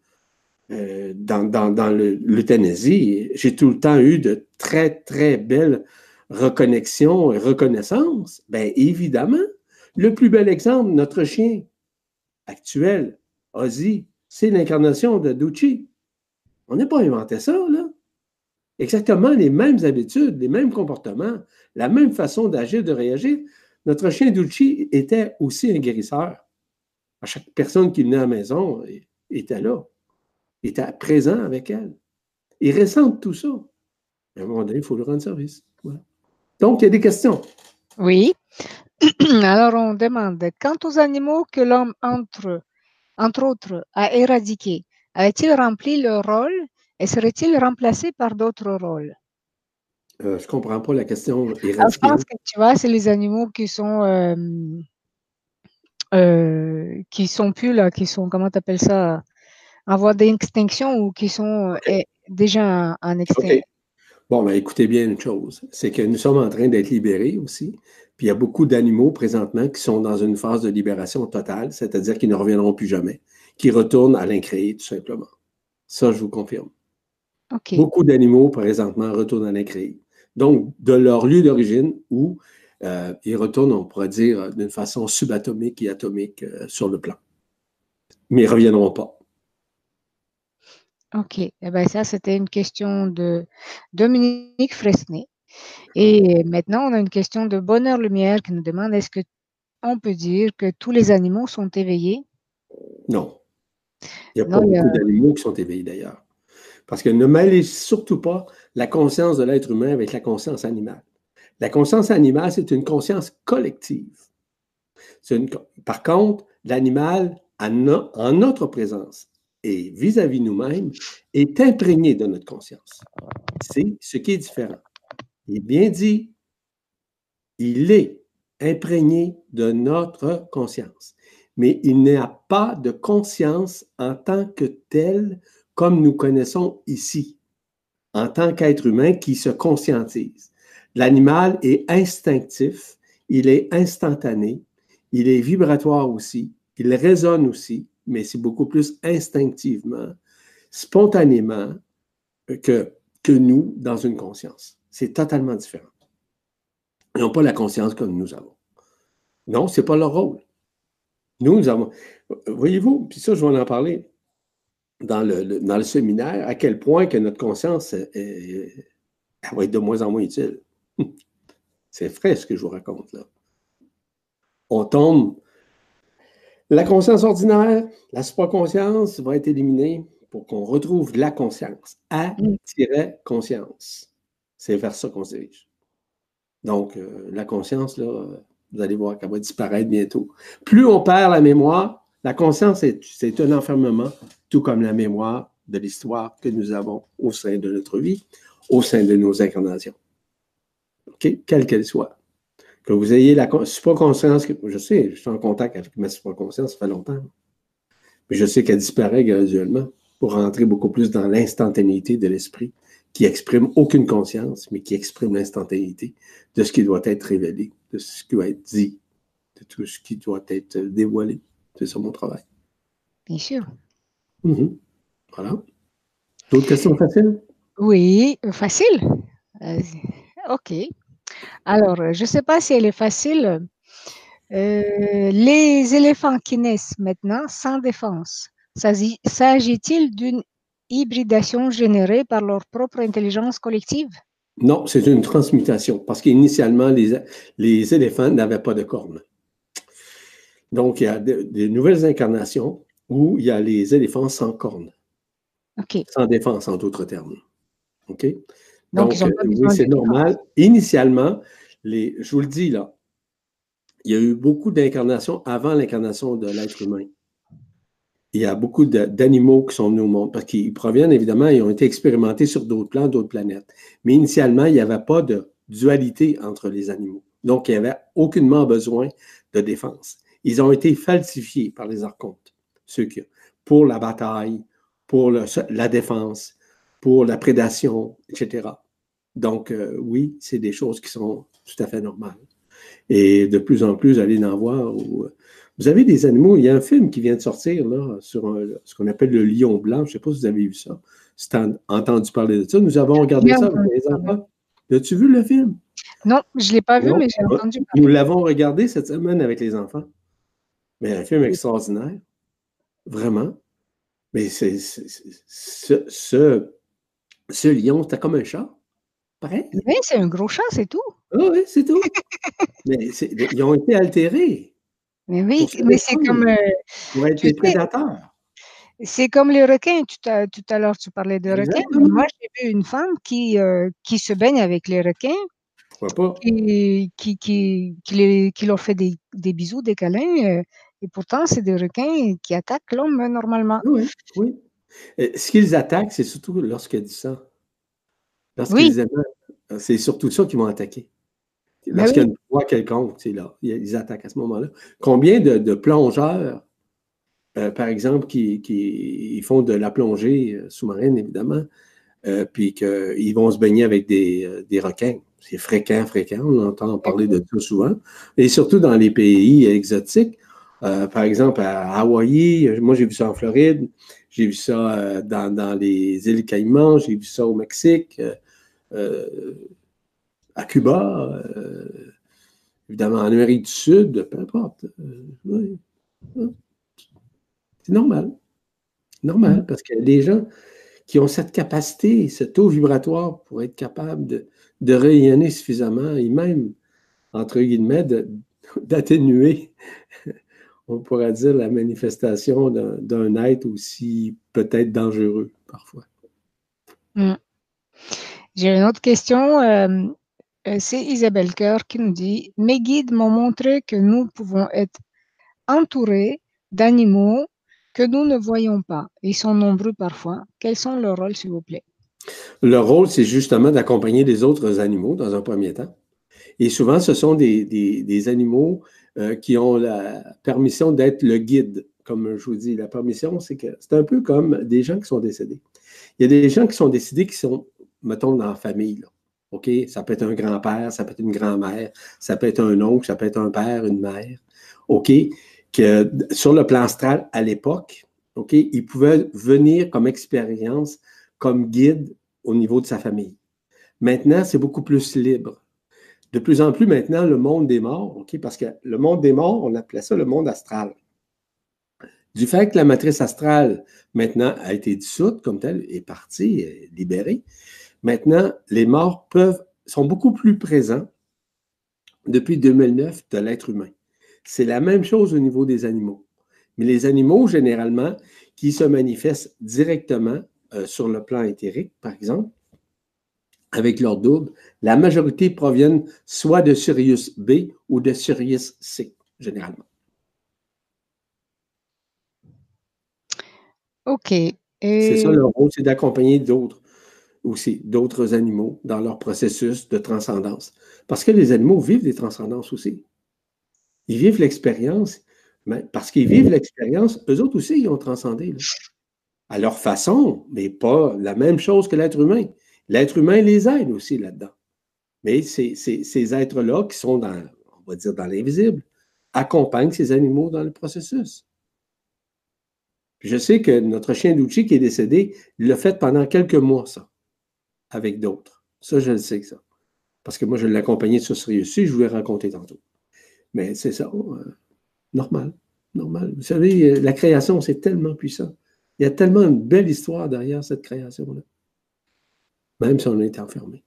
B: euh, dans, l'euthanasie, j'ai tout le temps eu de très, très belles reconnexions et reconnaissances. Bien, évidemment, le plus bel exemple, notre chien, actuel, Ozzy, c'est l'incarnation de Ducci. On n'a pas inventé ça. Exactement les mêmes habitudes, les mêmes comportements, la même façon d'agir, de réagir. Notre chien Dulci était aussi un guérisseur. À chaque personne qui venait à la maison était là, était présent avec elle. Il ressent tout ça. À un moment donné, il faut lui rendre service. Donc, il y a des questions.
A: Oui. Alors, on demande, quant aux animaux que l'homme, entre, entre autres, a éradiqués, a-t-il rempli leur rôle et serait-il remplacé par d'autres rôles?
B: Euh, je ne comprends pas la question.
A: Ah, je pense que tu vois, c'est les animaux qui sont euh, euh, qui sont plus là, qui sont, comment tu appelles ça, en voie d'extinction ou qui sont déjà en, extinction.
B: Bon, ben, écoutez bien une chose, c'est que nous sommes en train d'être libérés aussi. Puis il y a beaucoup d'animaux présentement qui sont dans une phase de libération totale, c'est-à-dire qu'ils ne reviendront plus jamais, qui retournent à l'incréé, tout simplement. Ça, je vous confirme. Beaucoup d'animaux, présentement, retournent à l'incréé. Donc, de leur lieu d'origine où euh, ils retournent, on pourrait dire, d'une façon subatomique et atomique euh, sur le plan. Mais ils ne reviendront pas.
A: OK. Eh bien, ça, c'était une question de Dominique Fresnay. Et maintenant, on a une question de Bonheur Lumière qui nous demande est-ce que on peut dire que tous les animaux sont éveillés?
B: Non. Il n'y a pas beaucoup d'animaux qui sont éveillés d'ailleurs. Parce que ne mêlez surtout pas la conscience de l'être humain avec la conscience animale. La conscience animale, c'est une conscience collective. par contre, l'animal, en notre présence et vis-à-vis nous-mêmes, est imprégné de notre conscience. C'est ce qui est différent. Il est bien dit, il est imprégné de notre conscience. Mais il n'a pas de conscience en tant que tel comme nous connaissons ici, en tant qu'être humain qui se conscientise. L'animal est instinctif, il est instantané, il est vibratoire aussi, il résonne aussi, mais c'est beaucoup plus instinctivement, spontanément que, que nous dans une conscience. C'est totalement différent. Ils n'ont pas la conscience comme nous avons. Non, ce n'est pas leur rôle. Nous, nous avons. Voyez-vous, puis ça, je vais en parler dans le, dans le séminaire, à quel point que notre conscience va être de moins en moins utile. C'est vrai ce que je vous raconte là. On tombe. La conscience ordinaire, la supraconscience va être éliminée pour qu'on retrouve la conscience. A-conscience. C'est vers ça qu'on se dirige. Donc, euh, la conscience, là, vous allez voir qu'elle va disparaître bientôt. Plus on perd la mémoire, la conscience, c'est un enfermement, tout comme la mémoire de l'histoire que nous avons au sein de notre vie, au sein de nos incarnations. Quelle qu'elle soit. Que vous ayez la supraconscience, je sais, je suis en contact avec ma supraconscience, ça fait longtemps. Mais je sais qu'elle disparaît graduellement pour rentrer beaucoup plus dans l'instantanéité de l'esprit, qui exprime aucune conscience, mais qui exprime l'instantanéité de ce qui doit être révélé, de ce qui doit être dit, de tout ce qui doit être dévoilé. C'est ça mon travail.
A: Bien sûr.
B: Mhm. Voilà. D'autres questions faciles?
A: Oui, facile. Euh, OK. Alors, je ne sais pas si elle est facile. Euh, les éléphants qui naissent maintenant sans défense, s'agit-il d'une hybridation générée par leur propre intelligence collective?
B: Non, c'est une transmutation parce qu'initialement, les, les éléphants n'avaient pas de cornes. Donc, il y a des nouvelles incarnations où il y a les éléphants sans cornes. Sans défense, en d'autres termes. OK? Donc, euh, oui, c'est normal. Initialement, les, je vous le dis là, il y a eu beaucoup d'incarnations avant l'incarnation de l'être humain. Il y a beaucoup d'animaux qui sont venus au monde parce qu'ils proviennent évidemment, ils ont été expérimentés sur d'autres plans, d'autres planètes. Mais initialement, il n'y avait pas de dualité entre les animaux. Donc, il n'y avait aucunement besoin de défense ils ont été falsifiés par les archontes, ceux qui, pour la bataille, pour la défense, pour la prédation, etc. Donc, euh, oui, c'est des choses qui sont tout à fait normales. Et de plus en plus, allez en voir. vous avez des animaux. Il y a un film qui vient de sortir là, sur ce qu'on appelle le lion blanc. Je ne sais pas si vous avez vu ça. Si tu as entendu parler de ça. Nous avons regardé ça avec les enfants. As-tu vu le film?
A: Non, je ne l'ai pas vu, mais j'ai entendu
B: parler. Nous l'avons regardé cette semaine avec les enfants. Mais un film extraordinaire, vraiment. Mais c'est ce, Ce lion, c'était comme un chat. Pareil.
A: Oui, c'est un gros chat, c'est tout.
B: Ah oui, c'est tout. mais ils ont été altérés.
A: Mais oui, mais c'est comme. Euh,
B: pour être des prédateurs.
A: C'est comme les requins. Tout à, tout à l'heure, tu parlais de requins. Moi, j'ai vu une femme qui, euh, qui se baigne avec les requins.
B: Pas.
A: Qui, qui, qui, qui, leur fait des, des bisous, des câlins. Euh, et pourtant, c'est des requins qui attaquent l'homme normalement.
B: Oui, oui. Ce qu'ils attaquent, c'est surtout lorsqu'il y a du sang. Oui. c'est surtout ça qu'ils vont attaquer. Ben lorsqu'il y a une proie quelconque, c'est là, ils attaquent à ce moment-là. Combien de, plongeurs, euh, par exemple, qui, font de la plongée euh, sous-marine, évidemment, euh, puis qu'ils vont se baigner avec des, des requins. C'est fréquent, fréquent, on entend parler de ça souvent. Et surtout dans les pays exotiques, par exemple à Hawaï, moi j'ai vu ça en Floride, j'ai vu ça dans, les îles Caïmans, j'ai vu ça au Mexique, à Cuba, euh, évidemment en Amérique du Sud, peu importe. Euh, c'est normal. Normal, parce qu'il y a des gens qui ont cette capacité, ce taux vibratoire pour être capable de, rayonner suffisamment et même, entre guillemets, d'atténuer, on pourrait dire, la manifestation d'un être aussi peut-être dangereux parfois.
A: Hmm. J'ai une autre question. Euh, euh, c'est Isabelle Coeur qui nous dit Mes guides m'ont montré que nous pouvons être entourés d'animaux que nous ne voyons pas. Ils sont nombreux parfois. Quels sont leurs rôles, s'il vous plaît
B: Leur rôle, c'est justement d'accompagner les autres animaux dans un premier temps. Et souvent, ce sont des, animaux euh, qui ont la permission d'être le guide. Comme je vous dis, la permission, c'est que c'est un peu comme des gens qui sont décédés. Il y a des gens qui sont décédés qui sont, mettons, dans la famille. Là. OK? Ça peut être un grand-père, ça peut être une grand-mère, ça peut être un oncle, ça peut être un père, une mère. OK? Que sur le plan astral, à l'époque, OK, il pouvait venir comme expérience, comme guide au niveau de sa famille. Maintenant, c'est beaucoup plus libre. De plus en plus maintenant, le monde des morts, parce que le monde des morts, on appelait ça le monde astral. Du fait que la matrice astrale, maintenant, a été dissoute comme telle, est partie, libérée, Maintenant, les morts peuvent, sont beaucoup plus présents depuis 2009 de l'être humain. C'est la même chose au niveau des animaux. Mais les animaux, généralement, qui se manifestent directement euh, sur le plan éthérique, par exemple, avec leur double, la majorité proviennent soit de Sirius B ou de Sirius C, généralement.
A: OK.
B: C'est ça leur rôle, c'est d'accompagner d'autres aussi d'autres animaux dans leur processus de transcendance. Parce que les animaux vivent des transcendances aussi. Ils vivent l'expérience, mais parce qu'ils vivent l'expérience, eux autres aussi, ils ont transcendé. À leur façon, mais pas la même chose que l'être humain. L'être humain les aide aussi là-dedans. Mais ces êtres-là qui sont dans, on va dire, dans l'invisible, accompagnent ces animaux dans le processus. je sais que notre chien Ducci qui est décédé, il l'a fait pendant quelques mois, ça avec d'autres. Ça, je le sais ça. Parce que moi, je l'ai accompagné sur Sirius. Si je voulais raconter tantôt. Mais c'est ça, euh, normal, normal. Vous savez, euh, la création, c'est tellement puissant. Il y a tellement une belle histoire derrière cette création-là. Même si on est enfermé.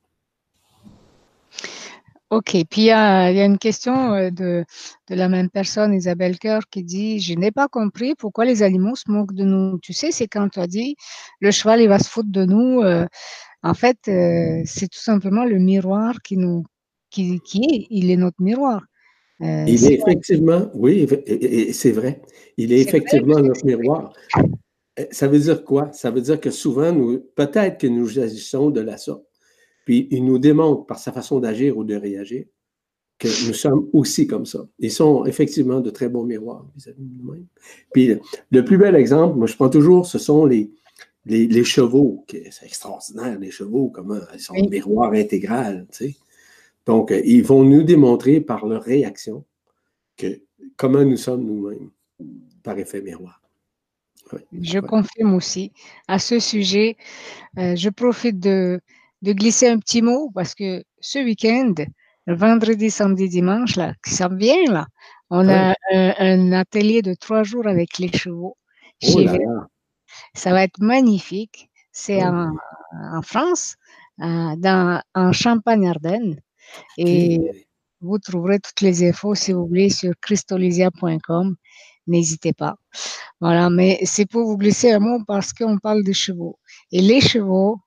A: OK. Puis il y, a, une question euh, de, la même personne, Isabelle Coeur, qui dit Je n'ai pas compris pourquoi les animaux se moquent de nous. Tu sais, c'est quand tu as dit le cheval, il va se foutre de nous. En fait, euh, c'est tout simplement le miroir qui nous, qui, est, il est notre miroir.
B: Euh, il est, effectivement, oui, c'est vrai. Il est, effectivement notre miroir. Euh, ça veut dire quoi? Ça veut dire que souvent, nous, peut-être que nous agissons de la sorte. Puis il nous démontre par sa façon d'agir ou de réagir que nous sommes aussi comme ça. Ils sont effectivement de très bons miroirs vis-à-vis de nous-mêmes. Puis le plus bel exemple, moi je prends toujours, ce sont les, les, chevaux, c'est extraordinaire, les chevaux, comment ils sont oui. miroir intégral, tu sais. Donc, euh, ils vont nous démontrer par leur réaction que comment nous sommes nous-mêmes par effet miroir.
A: Je confirme aussi. À ce sujet, euh, je profite de, glisser un petit mot parce que ce week-end, le vendredi, samedi, dimanche, là, qui s'en vient, là, on a un, atelier de trois jours avec les chevaux.
B: Oh
A: ça va être magnifique. c'est en, France, dans, en Champagne-Ardenne. Et vous trouverez toutes les infos, si vous voulez, sur crystolisia.com. N'hésitez pas. Voilà, mais c'est pour vous glisser un mot parce qu'on parle des chevaux. Et les chevaux,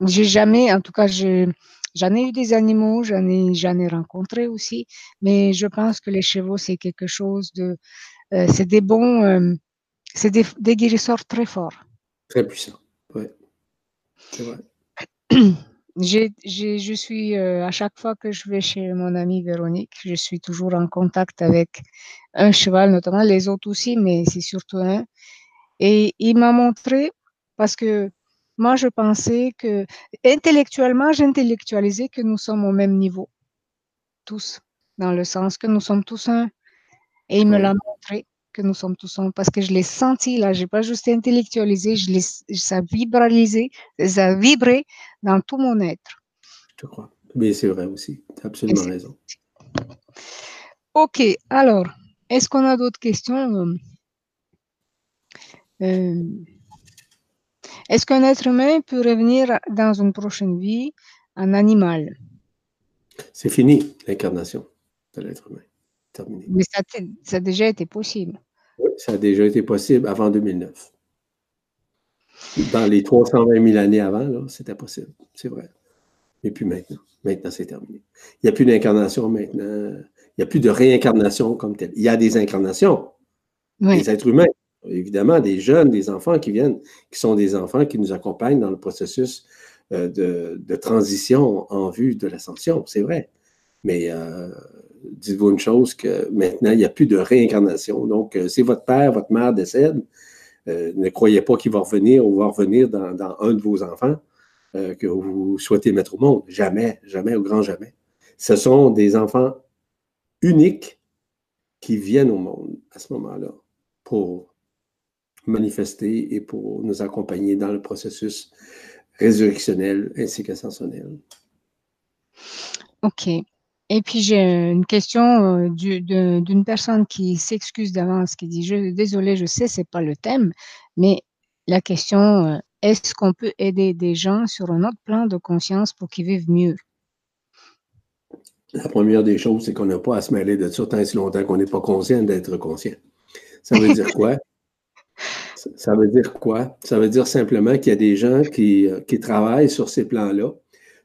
A: j'ai jamais, en tout cas, j'en ai eu des animaux, j'en ai, j'en ai rencontré aussi, mais je pense que les chevaux, c'est quelque chose de, euh, c'est des bons, euh, c'est des, des, guérisseurs très forts.
B: Très puissants, oui. C'est vrai.
A: je suis, euh, à chaque fois que je vais chez mon amie Véronique, je suis toujours en contact avec un cheval, notamment les autres aussi, mais c'est surtout un. Et il m'a montré, parce que moi, je pensais que, intellectuellement, j'intellectualisais que nous sommes au même niveau, tous, dans le sens que nous sommes tous un. Et il me l'a montré que nous sommes tous un, parce que je l'ai senti là, j'ai pas juste intellectualisé, je l'ai, ça vibralisé, ça a vibré dans tout mon être.
B: Je crois. Mais c'est vrai aussi, tu as absolument raison.
A: Ok, alors, est-ce qu'on a d'autres questions euh, Est-ce qu'un être humain peut revenir dans une prochaine vie en animal?
B: C'est fini, l'incarnation de l'être humain. Terminé.
A: Mais ça, ça, a déjà été possible.
B: Oui, ça a déjà été possible avant 2009. Dans les 320 000 années avant, c'était possible. C'est vrai. Mais puis maintenant. Maintenant, c'est terminé. Il n'y a plus d'incarnation maintenant. Il n'y a plus de réincarnation comme telle. Il y a des incarnations. Des êtres humains, évidemment, des jeunes, des enfants qui viennent, qui sont des enfants qui nous accompagnent dans le processus euh, de, transition en vue de l'ascension. C'est vrai. Mais euh, dites-vous une chose que maintenant, il n'y a plus de réincarnation. Donc, euh, si votre père, votre mère décède, ne croyez pas qu'il va revenir ou va revenir dans, dans un de vos enfants. Euh, que vous souhaitez mettre au monde. Jamais, jamais, au grand jamais. Ce sont des enfants uniques qui viennent au monde à ce moment-là pour manifester et pour nous accompagner dans le processus résurrectionnel ainsi qu'ascensionnel.
A: OK. Et puis j'ai une question euh, d'une personne qui s'excuse d'avance, qui dit Désolé, je sais, ce n'est pas le thème, mais la question euh, est-ce qu'on peut aider des gens sur un autre plan de conscience pour qu'ils vivent mieux?
B: La première des choses, c'est qu'on n'a pas à se mêler de ça tant si longtemps qu'on n'est pas conscient d'être conscient. Ça veut dire quoi? ça veut dire quoi? Ça veut dire simplement qu'il y a des gens qui, euh, qui travaillent sur ces plans-là,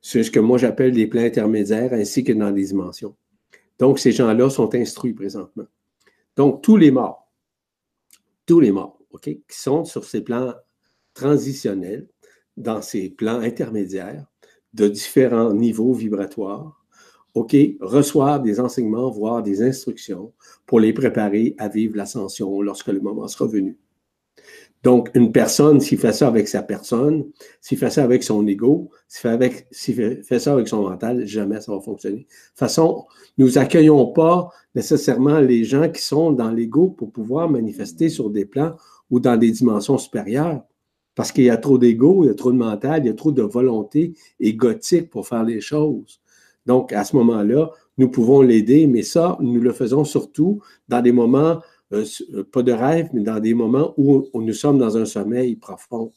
B: sur ce que moi j'appelle des plans intermédiaires ainsi que dans les dimensions. Donc, ces gens-là sont instruits présentement. Donc, tous les morts, tous les morts, OK, qui sont sur ces plans transitionnel dans ces plans intermédiaires de différents niveaux vibratoires, OK, reçoivent des enseignements, voire des instructions pour les préparer à vivre l'ascension lorsque le moment sera venu. Donc, une personne, s'il fait ça avec sa personne, s'il fait ça avec son ego, s'il fait, ça avec son mental, jamais ça va fonctionner. De toute façon, nous accueillons pas nécessairement les gens qui sont dans l'ego pour pouvoir manifester sur des plans ou dans des dimensions supérieures. Parce qu'il y a trop d'ego, il y a trop de mental, il y a trop de volonté égotique pour faire les choses. Donc, à ce moment-là, nous pouvons l'aider, mais ça, nous le faisons surtout dans des moments, pas de rêve, mais dans des moments où, nous sommes dans un sommeil profond.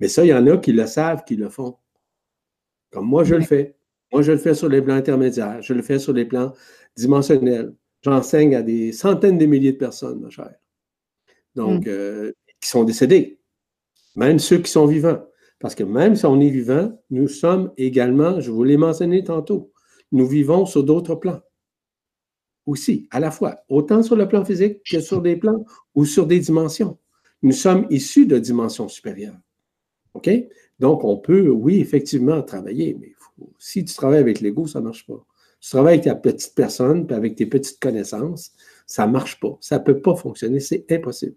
B: Mais ça, il y en a qui le savent, qui le font. Comme moi, je le fais. Moi, je le fais sur les plans intermédiaires, je le fais sur les plans dimensionnels. J'enseigne à des centaines de milliers de personnes, ma chère. Donc, mm. euh, qui sont décédés même ceux qui sont vivants. Parce que même si on est vivant, nous sommes également, je vous l'ai mentionné tantôt, nous vivons sur d'autres plans. Aussi, à la fois, autant sur le plan physique que sur des plans ou sur des dimensions. Nous sommes issus de dimensions supérieures. OK? Donc, on peut, oui, effectivement, travailler, mais si tu travailles avec l'ego, ça ne marche pas. Si tu travailles avec ta petite personne, puis avec tes petites connaissances, ça ne marche pas. Ça ne peut pas fonctionner, c'est impossible.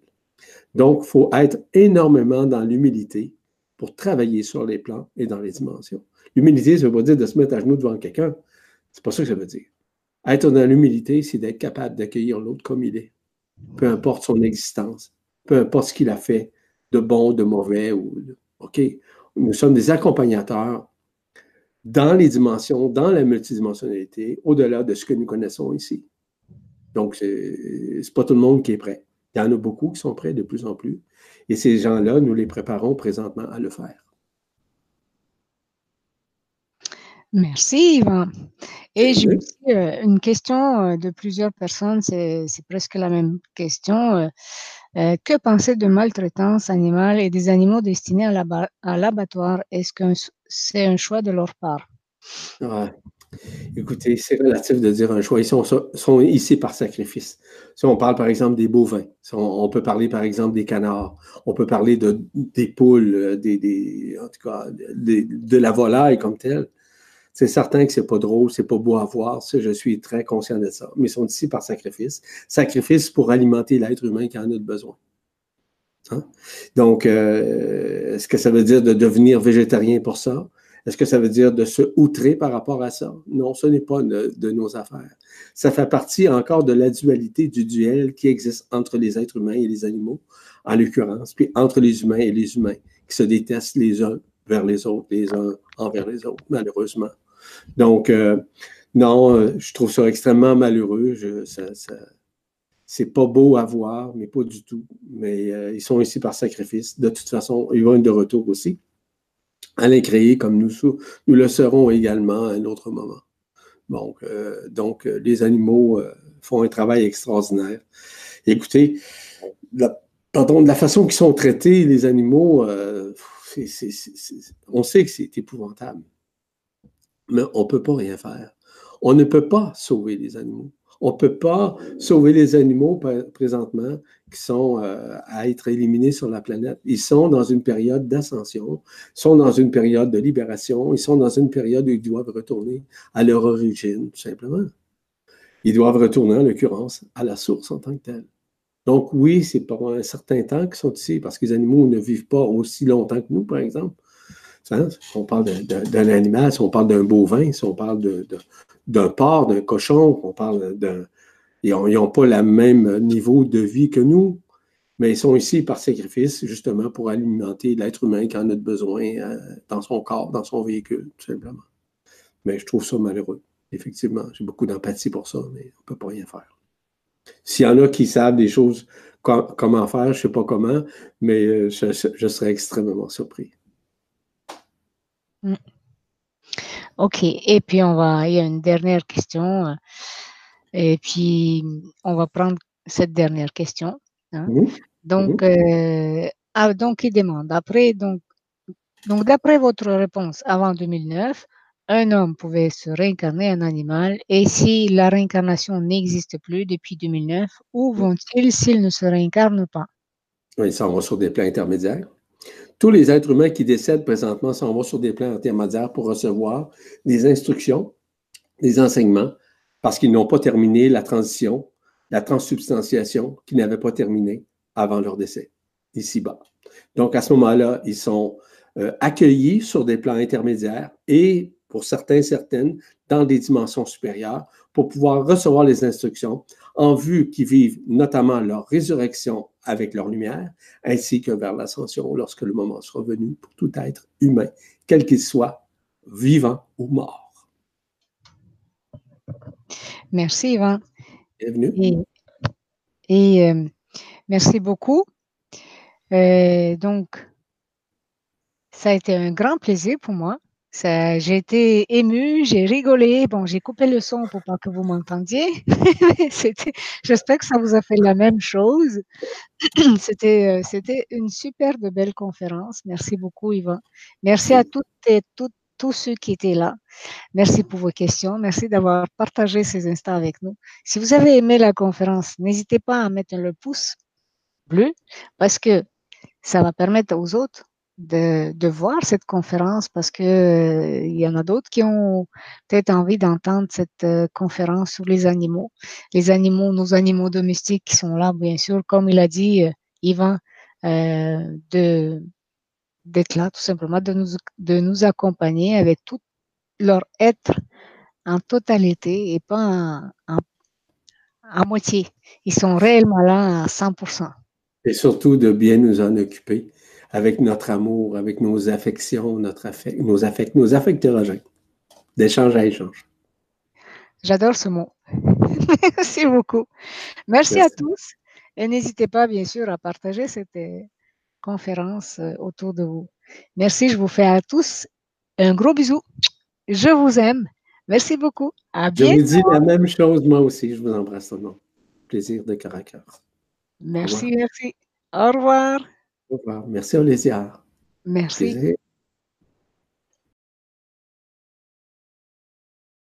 B: Donc, il faut être énormément dans l'humilité pour travailler sur les plans et dans les dimensions. L'humilité, ça ne veut pas dire de se mettre à genoux devant quelqu'un. C'est pas ça que ça veut dire. Être dans l'humilité, c'est d'être capable d'accueillir l'autre comme il est, peu importe son existence, peu importe ce qu'il a fait, de bon, de mauvais. Ou, OK, nous sommes des accompagnateurs dans les dimensions, dans la multidimensionnalité, au-delà de ce que nous connaissons ici. Donc, ce n'est pas tout le monde qui est prêt. Il y en a beaucoup qui sont prêts de plus en plus. Et ces gens-là, nous les préparons présentement à le faire.
A: Merci, Yvan. Et j'ai aussi euh, une question euh, de plusieurs personnes, c'est presque la même question. Euh, que penser de maltraitance animale et des animaux destinés à l'abattoir? Est-ce que c'est un choix de leur part?
B: Écoutez, c'est relatif de dire un choix. Ils sont, sont, ici par sacrifice. Si on parle par exemple des bovins, on, peut parler par exemple des canards, on peut parler de, des poules, des, en tout cas de la volaille comme telle. C'est certain que c'est pas drôle, c'est pas beau à voir, je suis très conscient de ça. Mais ils sont ici par sacrifice. Sacrifice pour alimenter l'être humain qui en a besoin. Hein? Donc, euh, est-ce que ça veut dire de devenir végétarien pour ça? Est-ce que ça veut dire de se outrer par rapport à ça? Non, ce n'est pas de, nos affaires. Ça fait partie encore de la dualité du duel qui existe entre les êtres humains et les animaux, en l'occurrence, puis entre les humains et les humains, qui se détestent les uns vers les autres, les uns envers les autres, malheureusement. Donc, euh, non, euh, je trouve ça extrêmement malheureux. Ça, c'est pas beau à voir, mais pas du tout. Mais euh, ils sont ici par sacrifice. De toute façon, ils vont être de retour aussi. À créer comme nous, nous le serons également à un autre moment. Donc, donc les animaux font un travail extraordinaire. Écoutez, pardon, de la façon qu'ils sont traités, les animaux, on sait que c'est épouvantable, mais on ne peut pas rien faire. On ne peut pas sauver les animaux. On ne peut pas sauver les animaux présentement qui sont euh, à être éliminés sur la planète. Ils sont dans une période d'ascension, sont dans une période de libération, ils sont dans une période où ils doivent retourner à leur origine, tout simplement. Ils doivent retourner, en l'occurrence, à la source en tant que telle. Donc oui, c'est pendant un certain temps qu'ils sont ici, parce que les animaux ne vivent pas aussi longtemps que nous, par exemple. Hein? Si on parle d'un animal, si on parle d'un bovin, si on parle d'un porc, d'un cochon, on parle d'un... Ils n'ont pas le même niveau de vie que nous, mais ils sont ici par sacrifice, justement, pour alimenter l'être humain qui en a besoin euh, dans son corps, dans son véhicule, tout simplement. Mais je trouve ça malheureux, effectivement. J'ai beaucoup d'empathie pour ça, mais on ne peut pas rien faire. S'il y en a qui savent des choses, comment faire, je ne sais pas comment, mais euh, je, serais extrêmement surpris.
A: Mm. OK. Et puis, on va, il y a une dernière question. Euh, et puis, on va prendre cette dernière question. Hein. Donc, euh, ah, donc, il demande, après, donc, donc d'après votre réponse avant 2009, un homme pouvait se réincarner en animal et si la réincarnation n'existe plus depuis 2009, où vont-ils s'ils ne se réincarnent pas?
B: Ils s'en vont sur des plans intermédiaires. Tous les êtres humains qui décèdent présentement s'en vont sur des plans intermédiaires pour recevoir des instructions, des enseignements, parce qu'ils n'ont pas terminé la transition, la transsubstantiation, qu'ils n'avaient pas terminé avant leur décès, ici-bas. Donc, à ce moment-là, ils sont euh, accueillis sur des plans intermédiaires et pour certains, certaines, dans des dimensions supérieures, pour pouvoir recevoir les instructions en vue qu'ils vivent notamment leur résurrection avec leur lumière, ainsi que vers l'ascension lorsque le moment sera venu pour tout être humain, quel qu'il soit, vivant ou mort.
A: Merci, Yvan.
B: Bienvenue.
A: Et, euh, merci beaucoup. Euh, donc, ça a été un grand plaisir pour moi j'ai été émue, j'ai rigolé. Bon, j'ai coupé le son pour pas que vous m'entendiez. j'espère que ça vous a fait la même chose. c'était, euh, c'était une super belle conférence. Merci beaucoup, Yvan. Merci à toutes et tous ceux qui étaient là. Merci pour vos questions. Merci d'avoir partagé ces instants avec nous. Si vous avez aimé la conférence, n'hésitez pas à mettre le pouce bleu parce que ça va permettre aux autres de, voir cette conférence parce que euh, il y en a d'autres qui ont peut-être envie d'entendre cette euh, conférence sur les animaux. Les animaux, nos animaux domestiques qui sont là, bien sûr, comme il a dit euh, Yvan, de d'être là tout simplement, de nous, de nous accompagner avec tout leur être en totalité et pas en, en moitié. Ils sont réellement là à 100%.
B: Et surtout de bien nous en occuper avec notre amour, avec nos affections, notre affect, nos affects, nos affectérogènes, d'échange à échange.
A: J'adore ce mot. Merci beaucoup. Merci, à tous Et n'hésitez pas, bien sûr, à partager cette euh, conférence euh, autour de vous. Merci, je vous fais à tous un gros bisou. Je vous aime. Merci beaucoup. À bientôt.
B: Je vous dis la même chose, moi aussi. Je vous embrasse au nom. Plaisir de cœur
A: Merci, merci. Au revoir.
B: Au revoir. Merci, Olésia.
A: Merci.